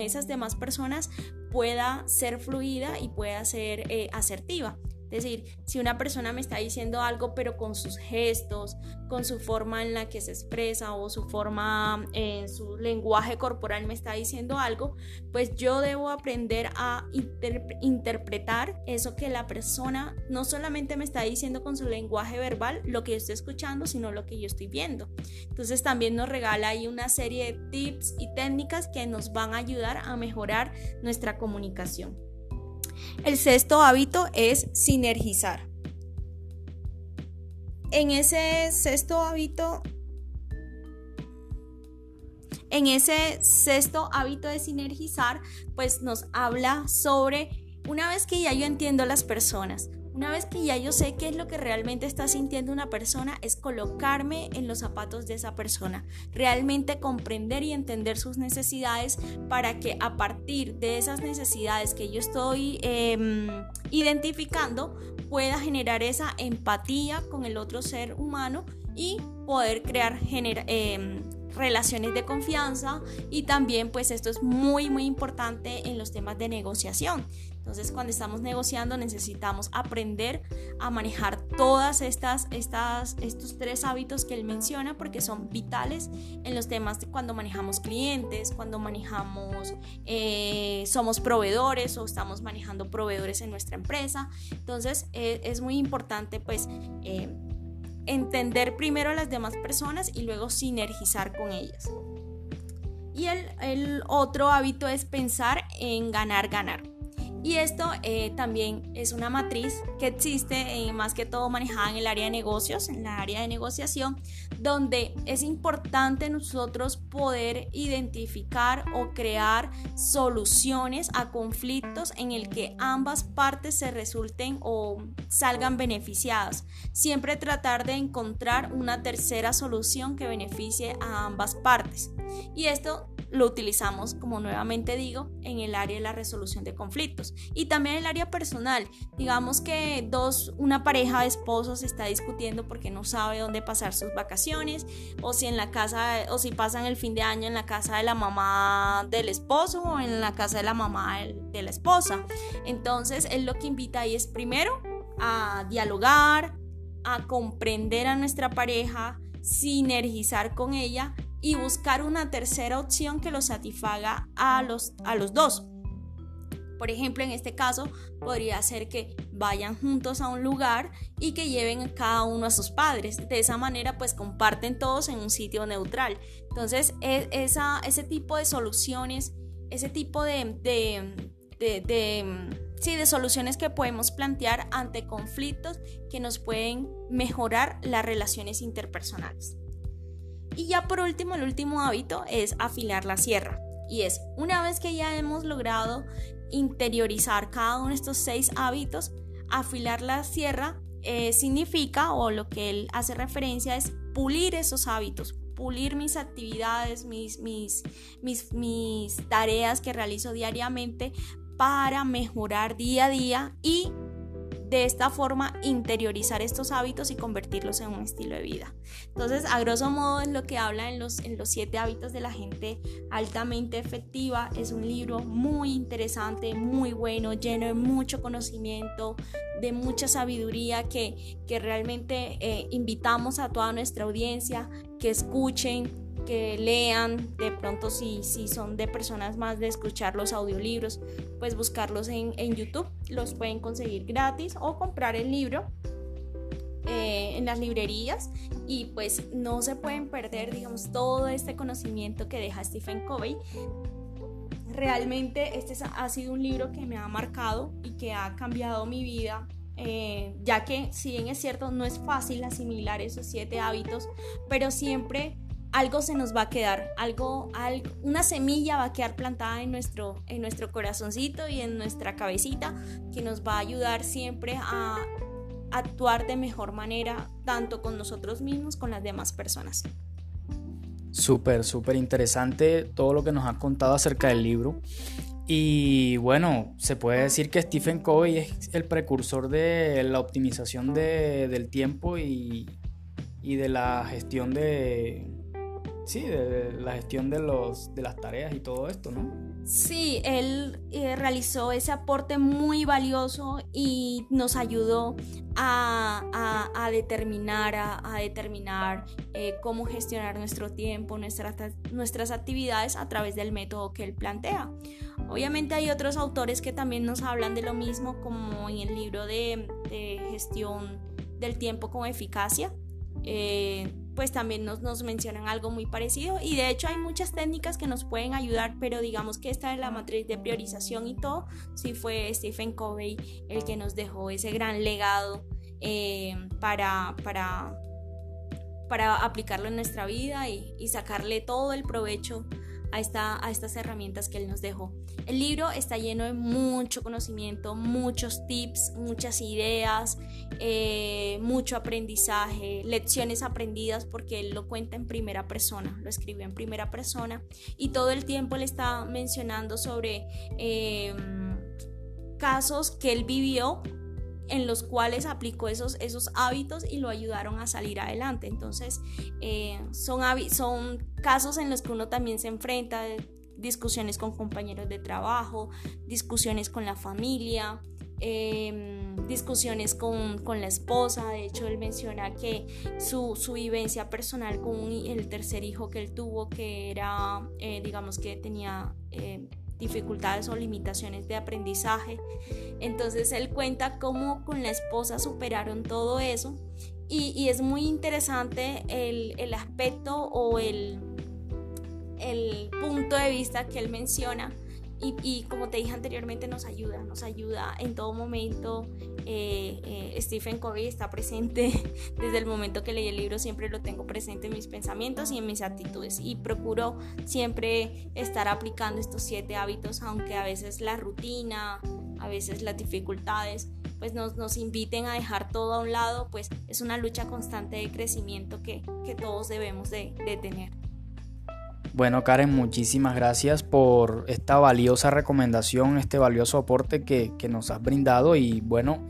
esas demás personas pueda ser fluida y pueda ser eh, asertiva. Es decir, si una persona me está diciendo algo, pero con sus gestos, con su forma en la que se expresa o su forma, en su lenguaje corporal me está diciendo algo, pues yo debo aprender a interpretar eso que la persona no solamente me está diciendo con su lenguaje verbal, lo que yo estoy escuchando, sino lo que yo estoy viendo. Entonces también nos regala ahí una serie de tips y técnicas que nos van a ayudar a mejorar nuestra comunicación. El sexto hábito es sinergizar. En ese sexto hábito, en ese sexto hábito de sinergizar, pues nos habla sobre una vez que ya yo entiendo las personas, una vez que ya yo sé qué es lo que realmente está sintiendo una persona, es colocarme en los zapatos de esa persona, realmente comprender y entender sus necesidades para que a partir de esas necesidades que yo estoy em, identificando pueda generar esa empatía con el otro ser humano y poder crear em, relaciones de confianza. Y también pues esto es muy muy importante en los temas de negociación entonces, cuando estamos negociando necesitamos aprender a manejar todas estas, estas estos tres hábitos que él menciona porque son vitales en los temas de cuando manejamos clientes, cuando manejamos, eh, somos proveedores o estamos manejando proveedores en nuestra empresa. Entonces, e, es muy importante pues eh, entender primero a las demás personas y luego sinergizar con ellas. Y el, otro hábito es pensar en ganar, ganar. Y esto eh, también es una matriz que existe eh, más que todo manejada en el área de negocios, en la área de negociación, donde es importante nosotros poder identificar o crear soluciones a conflictos en el que ambas partes se resulten o salgan beneficiadas. Siempre tratar de encontrar una tercera solución que beneficie a ambas partes. Y esto lo utilizamos, como nuevamente digo, en el área de la resolución de conflictos y también el área personal. Digamos que dos, una pareja de esposos está discutiendo porque no sabe dónde pasar sus vacaciones o si en la casa o si pasan el fin de año en la casa de la mamá del esposo o en la casa de la mamá de la esposa. Entonces, él lo que invita ahí es primero a dialogar, a comprender a nuestra pareja, sinergizar con ella y buscar una tercera opción que lo satisfaga a los, a los dos. Por ejemplo, en este caso podría ser que vayan juntos a un lugar y que lleven cada uno a sus padres. De esa manera, pues comparten todos en un sitio neutral. Entonces, e, esa, ese tipo de soluciones, ese tipo de, de, de, sí, de soluciones que podemos plantear ante conflictos que nos pueden mejorar las relaciones interpersonales. Y ya por último, el último hábito es afilar la sierra. Y es, una vez que ya hemos logrado interiorizar cada uno de estos seis hábitos, afilar la sierra eh, significa, o lo que él hace referencia es pulir esos hábitos, pulir mis actividades, mis, mis, mis, mis tareas que realizo diariamente para mejorar día a día y de esta forma interiorizar estos hábitos y convertirlos en un estilo de vida. Entonces, a grosso modo es lo que habla en los, en los siete hábitos de la gente altamente efectiva. Es un libro muy interesante, muy bueno, lleno de mucho conocimiento, de mucha sabiduría que, que realmente eh, invitamos a toda nuestra audiencia que escuchen, que lean, de pronto si, si son de personas más de escuchar los audiolibros, pues buscarlos en, YouTube, los pueden conseguir gratis o comprar el libro eh, en las librerías y pues no se pueden perder, digamos, todo este conocimiento que deja Stephen Covey. Realmente este ha sido un libro que me ha marcado y que ha cambiado mi vida eh, ya que si bien es cierto no es fácil asimilar esos siete hábitos, pero siempre algo se nos va a quedar, algo, algo, una semilla va a quedar plantada en nuestro, en nuestro corazoncito y en nuestra cabecita que nos va a ayudar siempre a actuar de mejor manera, tanto con nosotros mismos, con las demás personas. Súper, súper interesante todo lo que nos has contado acerca del libro. Y bueno, se puede decir que Stephen Covey es el precursor de la optimización de, del tiempo y, y de la gestión de, Sí, de la gestión de, los, de las tareas y todo esto, ¿no? Sí, él eh, realizó ese aporte muy valioso y nos ayudó a, determinar, a, determinar eh, cómo gestionar nuestro tiempo, nuestras, nuestras actividades a través del método que él plantea. Obviamente hay otros autores que también nos hablan de lo mismo, como en el libro de, gestión del tiempo con eficacia. Eh, pues también nos, nos, mencionan algo muy parecido. Y de hecho hay muchas técnicas que nos pueden ayudar, pero digamos que esta es la matriz de priorización y todo, sí fue Stephen Covey el que nos dejó ese gran legado eh, para, para, para aplicarlo en nuestra vida y, y sacarle todo el provecho a, esta, a estas herramientas que él nos dejó. El libro está lleno de mucho conocimiento, muchos tips, muchas ideas, eh, mucho aprendizaje, lecciones aprendidas porque él lo cuenta en primera persona, lo escribió en primera persona y todo el tiempo le está mencionando sobre em, casos que él vivió en los cuales aplicó esos, esos hábitos y lo ayudaron a salir adelante. Entonces, eh, son, son casos en los que uno también se enfrenta, discusiones con compañeros de trabajo, discusiones con la familia, em, discusiones con, la esposa. De hecho, él menciona que su, vivencia personal con el tercer hijo que él tuvo, que era, eh, digamos que tenía eh, dificultades o limitaciones de aprendizaje. Entonces él cuenta cómo con la esposa superaron todo eso y, es muy interesante el, el aspecto o el, el punto de vista que él menciona y, como te dije anteriormente, nos ayuda, nos ayuda en todo momento. Eh, eh, Stephen Covey está presente [laughs] desde el momento que leí el libro, siempre lo tengo presente en mis pensamientos y en mis actitudes. Y procuro siempre estar aplicando estos siete hábitos, aunque a veces la rutina, a veces las dificultades, pues nos, nos inviten a dejar todo a un lado, pues es una lucha constante de crecimiento que, que todos debemos de, de tener. Bueno, Karen, muchísimas gracias por esta valiosa recomendación, este valioso aporte que, nos has brindado. Y bueno,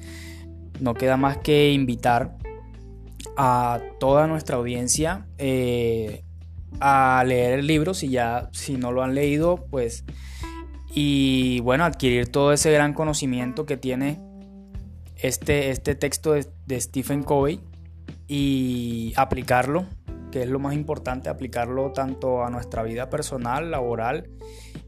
no queda más que invitar a toda nuestra audiencia eh, a leer el libro. Si ya si no lo han leído pues y bueno adquirir todo ese gran conocimiento que tiene este, este texto de Stephen Covey y aplicarlo que es lo más importante, aplicarlo tanto a nuestra vida personal, laboral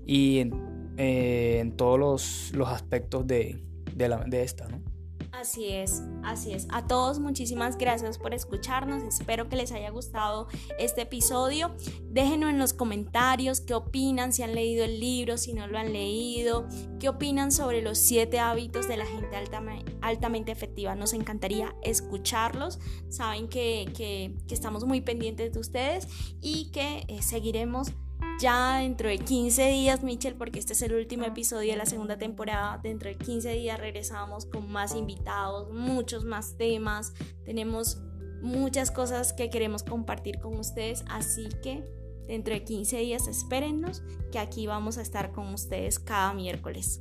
y en, eh, todos los, aspectos de, de esta. ¿no? Así es, así es. A todos muchísimas gracias por escucharnos. Espero que les haya gustado este episodio. Déjenos en los comentarios qué opinan, si han leído el libro, si no lo han leído, qué opinan sobre los siete hábitos de la gente altamente efectiva. Nos encantaría escucharlos. Saben que, estamos muy pendientes de ustedes y que eh, seguiremos ya dentro de 15 días, Michelle, porque este es el último episodio de la segunda temporada, dentro de 15 días regresamos con más invitados, muchos más temas, tenemos muchas cosas que queremos compartir con ustedes, así que dentro de 15 días espérennos que aquí vamos a estar con ustedes cada miércoles.